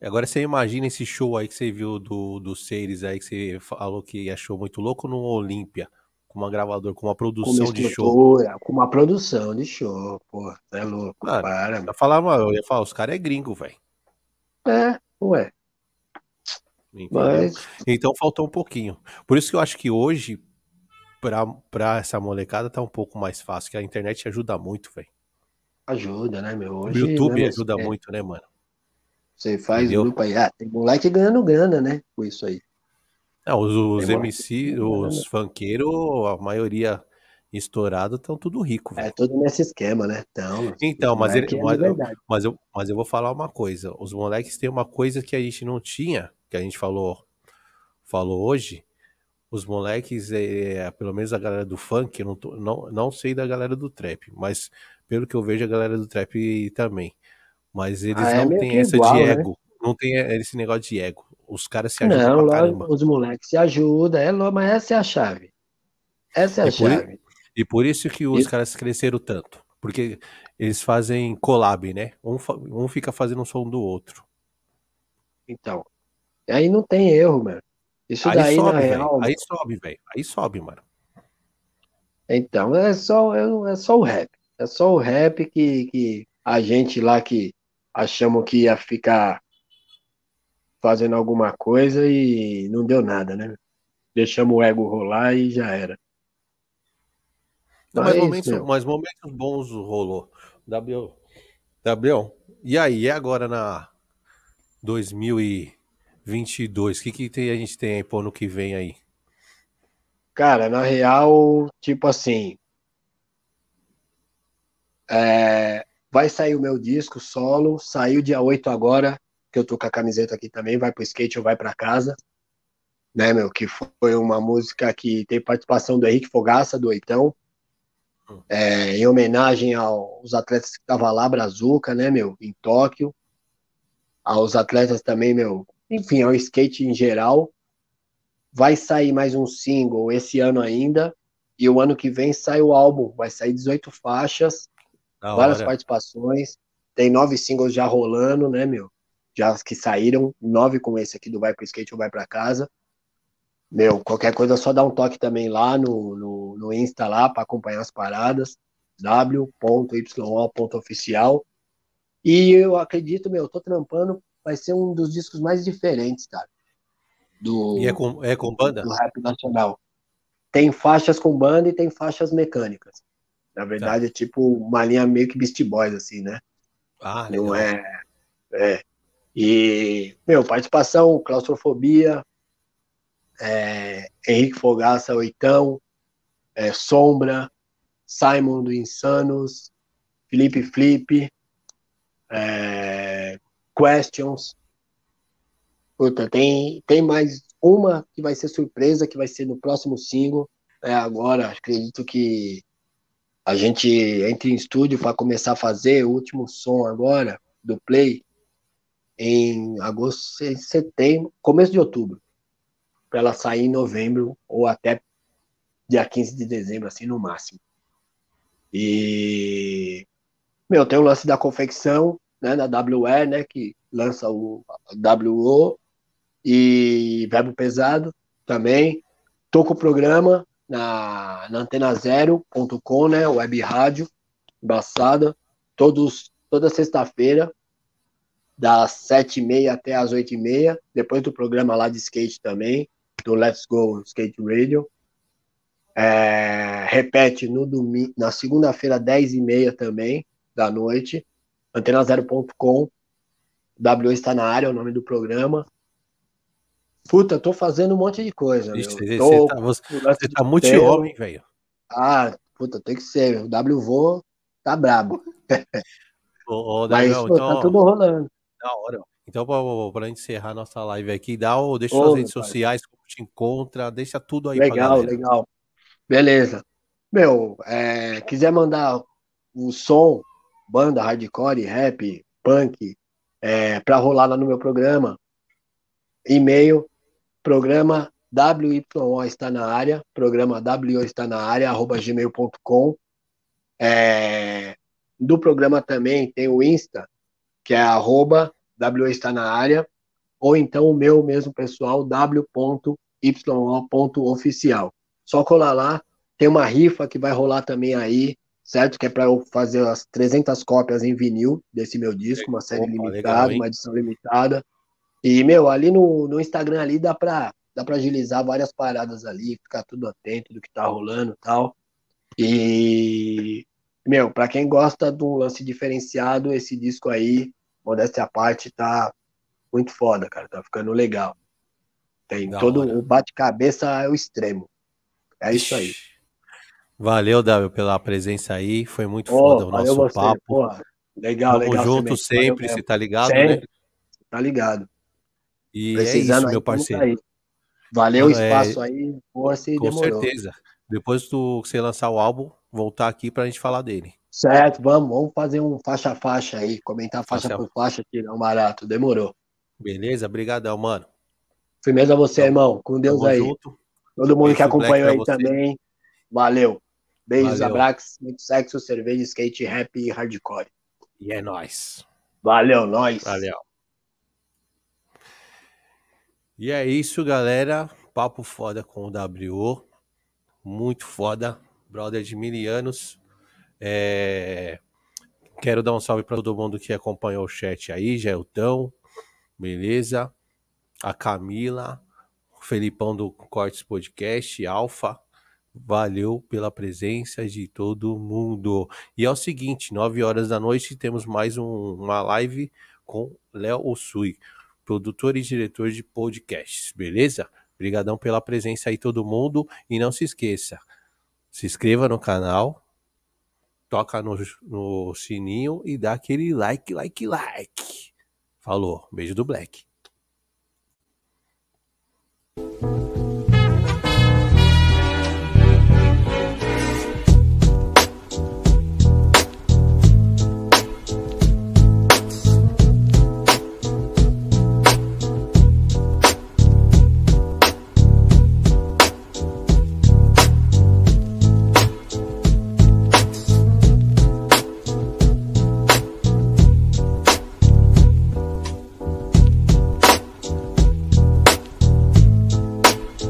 Agora você imagina esse show aí que você viu do, do Seires aí, que você falou que achou muito louco no Olímpia, com uma gravadora, com uma produção com de show. Com uma produção de show, pô, é louco, Mano, para. Eu, falava, eu ia falar, os caras é gringo, velho. É, ué. Mas... Então faltou um pouquinho. Por isso que eu acho que hoje, pra essa molecada, tá um pouco mais fácil, que a internet ajuda muito, velho. Ajuda, né, meu? Hoje, o YouTube né, ajuda é... muito, né, mano? Você faz Entendeu? grupo aí. Ah, tem moleque ganhando grana, né? Com isso aí. Não, os, os MC, os funkeiros, a maioria estourado, estão tudo rico. Véio. É tudo nesse esquema, né? Então, então mas, ele, é mas, mas, eu, mas eu vou falar uma coisa. Os moleques têm uma coisa que a gente não tinha, que a gente falou, falou hoje, os moleques, é, pelo menos a galera do funk, eu não, tô, não, não sei da galera do trap, mas pelo que eu vejo, a galera do trap também. Mas eles ah, é não têm essa igual, de né? ego. Né? Não tem esse negócio de ego. Os caras se ajudam não, pra caramba. Os moleques se ajudam, é, mas essa é a chave. Essa é a e chave. Por, e por isso que os caras cresceram tanto. Porque eles fazem collab, né? Um, um fica fazendo um som do outro. Então, Aí não tem erro, mano. Isso aí daí sobe, na real. Aí sobe, velho. Aí sobe, mano. Então, é só, é, é só o rap. É só o rap que, que a gente lá que achamos que ia ficar fazendo alguma coisa e não deu nada, né? Deixamos o ego rolar e já era. Não, mas, momentos, mas momentos bons rolou. W, W, e aí, e agora na 2000 e 22. O que, que tem, a gente tem aí pro ano que vem aí? Cara, na real, tipo assim. É, vai sair o meu disco solo. Saiu dia 8 agora, que eu tô com a camiseta aqui também. Vai pro skate ou vai pra casa. Né, meu? Que foi uma música que tem participação do Henrique Fogaça, do Oitão. É, em homenagem aos atletas que estavam lá, Brazuca, né, meu? Em Tóquio. Aos atletas também, meu, enfim, ao skate em geral. Vai sair mais um single esse ano ainda. E o ano que vem sai o álbum. Vai sair 18 faixas, da várias hora. participações. Tem nove singles já rolando, né, meu? Já que saíram, nove com esse aqui do Vai pro Skate ou Vai pra Casa. Meu, qualquer coisa só dá um toque também lá no, no, no Insta lá para acompanhar as paradas. w.yo.oficial. E eu acredito, meu, eu tô trampando vai ser um dos discos mais diferentes, cara. Do, e é com, é com banda? Do rap nacional. Tem faixas com banda e tem faixas mecânicas. Na verdade, tá. é tipo uma linha meio que Beast Boys, assim, né? Ah, legal. Não é. É. E, meu, participação, claustrofobia, é, Henrique Fogaça, Oitão, é, Sombra, Simon do Insanos, Felipe Flip, é, Questions. Puta, tem, tem mais uma que vai ser surpresa, que vai ser no próximo single. É, agora, acredito que a gente entre em estúdio para começar a fazer o último som agora do Play em agosto, em setembro, começo de outubro, para ela sair em novembro ou até dia 15 de dezembro, assim, no máximo. E, meu, tem o lance da confecção, né, na WE, né, que lança o WO, e Verbo Pesado também. Tô com o programa, na, na antena0.com, né? Web rádio, embaçada, todos, toda sexta-feira, das sete e meia até as oito e meia, depois do programa lá de skate também, do Let's Go Skate Radio. É, repete no domingo, na segunda-feira, dez e meia também, da noite, antena0.com, W está na área, é o nome do programa. Puta, tô fazendo um monte de coisa. Ixi, meu. você, Tô tá, você, você tá muito homem, velho. Ah, puta, tem que ser. O W vô tá brabo. Ô, ô, Mas pô, então, tá tudo rolando. da hora. Então, pra encerrar nossa live aqui, dá o, deixa suas redes pai. sociais, como te encontra, deixa tudo aí Legal, legal. Beleza. Meu, é, quiser mandar o som, banda, hardcore, rap, punk, é, pra rolar lá no meu programa, e-mail, programa WYO está na área, programa WO está na área, arroba gmail.com. É, do programa também tem o Insta, que é arroba WO está na área, ou então o meu mesmo pessoal, w.yo.oficial. Só colar lá, tem uma rifa que vai rolar também aí, certo? Que é para eu fazer as 300 cópias em vinil desse meu disco, uma série Opa, limitada, legal, uma edição limitada. E, meu, ali no, no Instagram ali dá pra, dá pra agilizar várias paradas ali, ficar tudo atento do que tá rolando e tal. E, meu, pra quem gosta de um lance diferenciado, esse disco aí, modéstia à parte, tá muito foda, cara. Tá ficando legal. Tem Da todo hora. o bate-cabeça é o extremo. É isso aí. Valeu, Davi, pela presença aí. Foi muito Ô, foda o nosso você, papo. porra. Legal, Tamo legal. junto sempre, você tá ligado, né? Sempre. Tá ligado. E é Precisando isso, aí, meu parceiro. aí. Valeu o É, espaço aí, força e Com demorou. certeza. Depois que você lançar o álbum, voltar aqui pra gente falar dele. Certo, vamos, vamos fazer um faixa a faixa aí, comentar faixa Faixa- por faixa, tirar um barato, demorou. Beleza? Brigadão, mano. Firmeza a você, Tamo- irmão, com Deus aí. junto. Todo mundo Beijo que acompanhou aí você. também, valeu. Beijos, abraços, muito sexo, cerveja, skate, rap e hardcore. E é nóis. Valeu, nós. Valeu. E é isso, galera. Papo foda com o W. Muito foda. Brother de mil anos. É, Quero dar um salve para todo mundo que acompanhou o chat aí. Geltão, beleza? A Camila, o Felipão do Cortes Podcast, Alfa. Valeu pela presença de todo mundo. E é o seguinte, 9 horas da noite temos mais um, uma live com Léo Osui, produtor e diretor de podcasts, beleza? Obrigadão pela presença aí todo mundo e não se esqueça, se inscreva no canal, toca no, no sininho e dá aquele like, like, like. Falou, beijo do Black.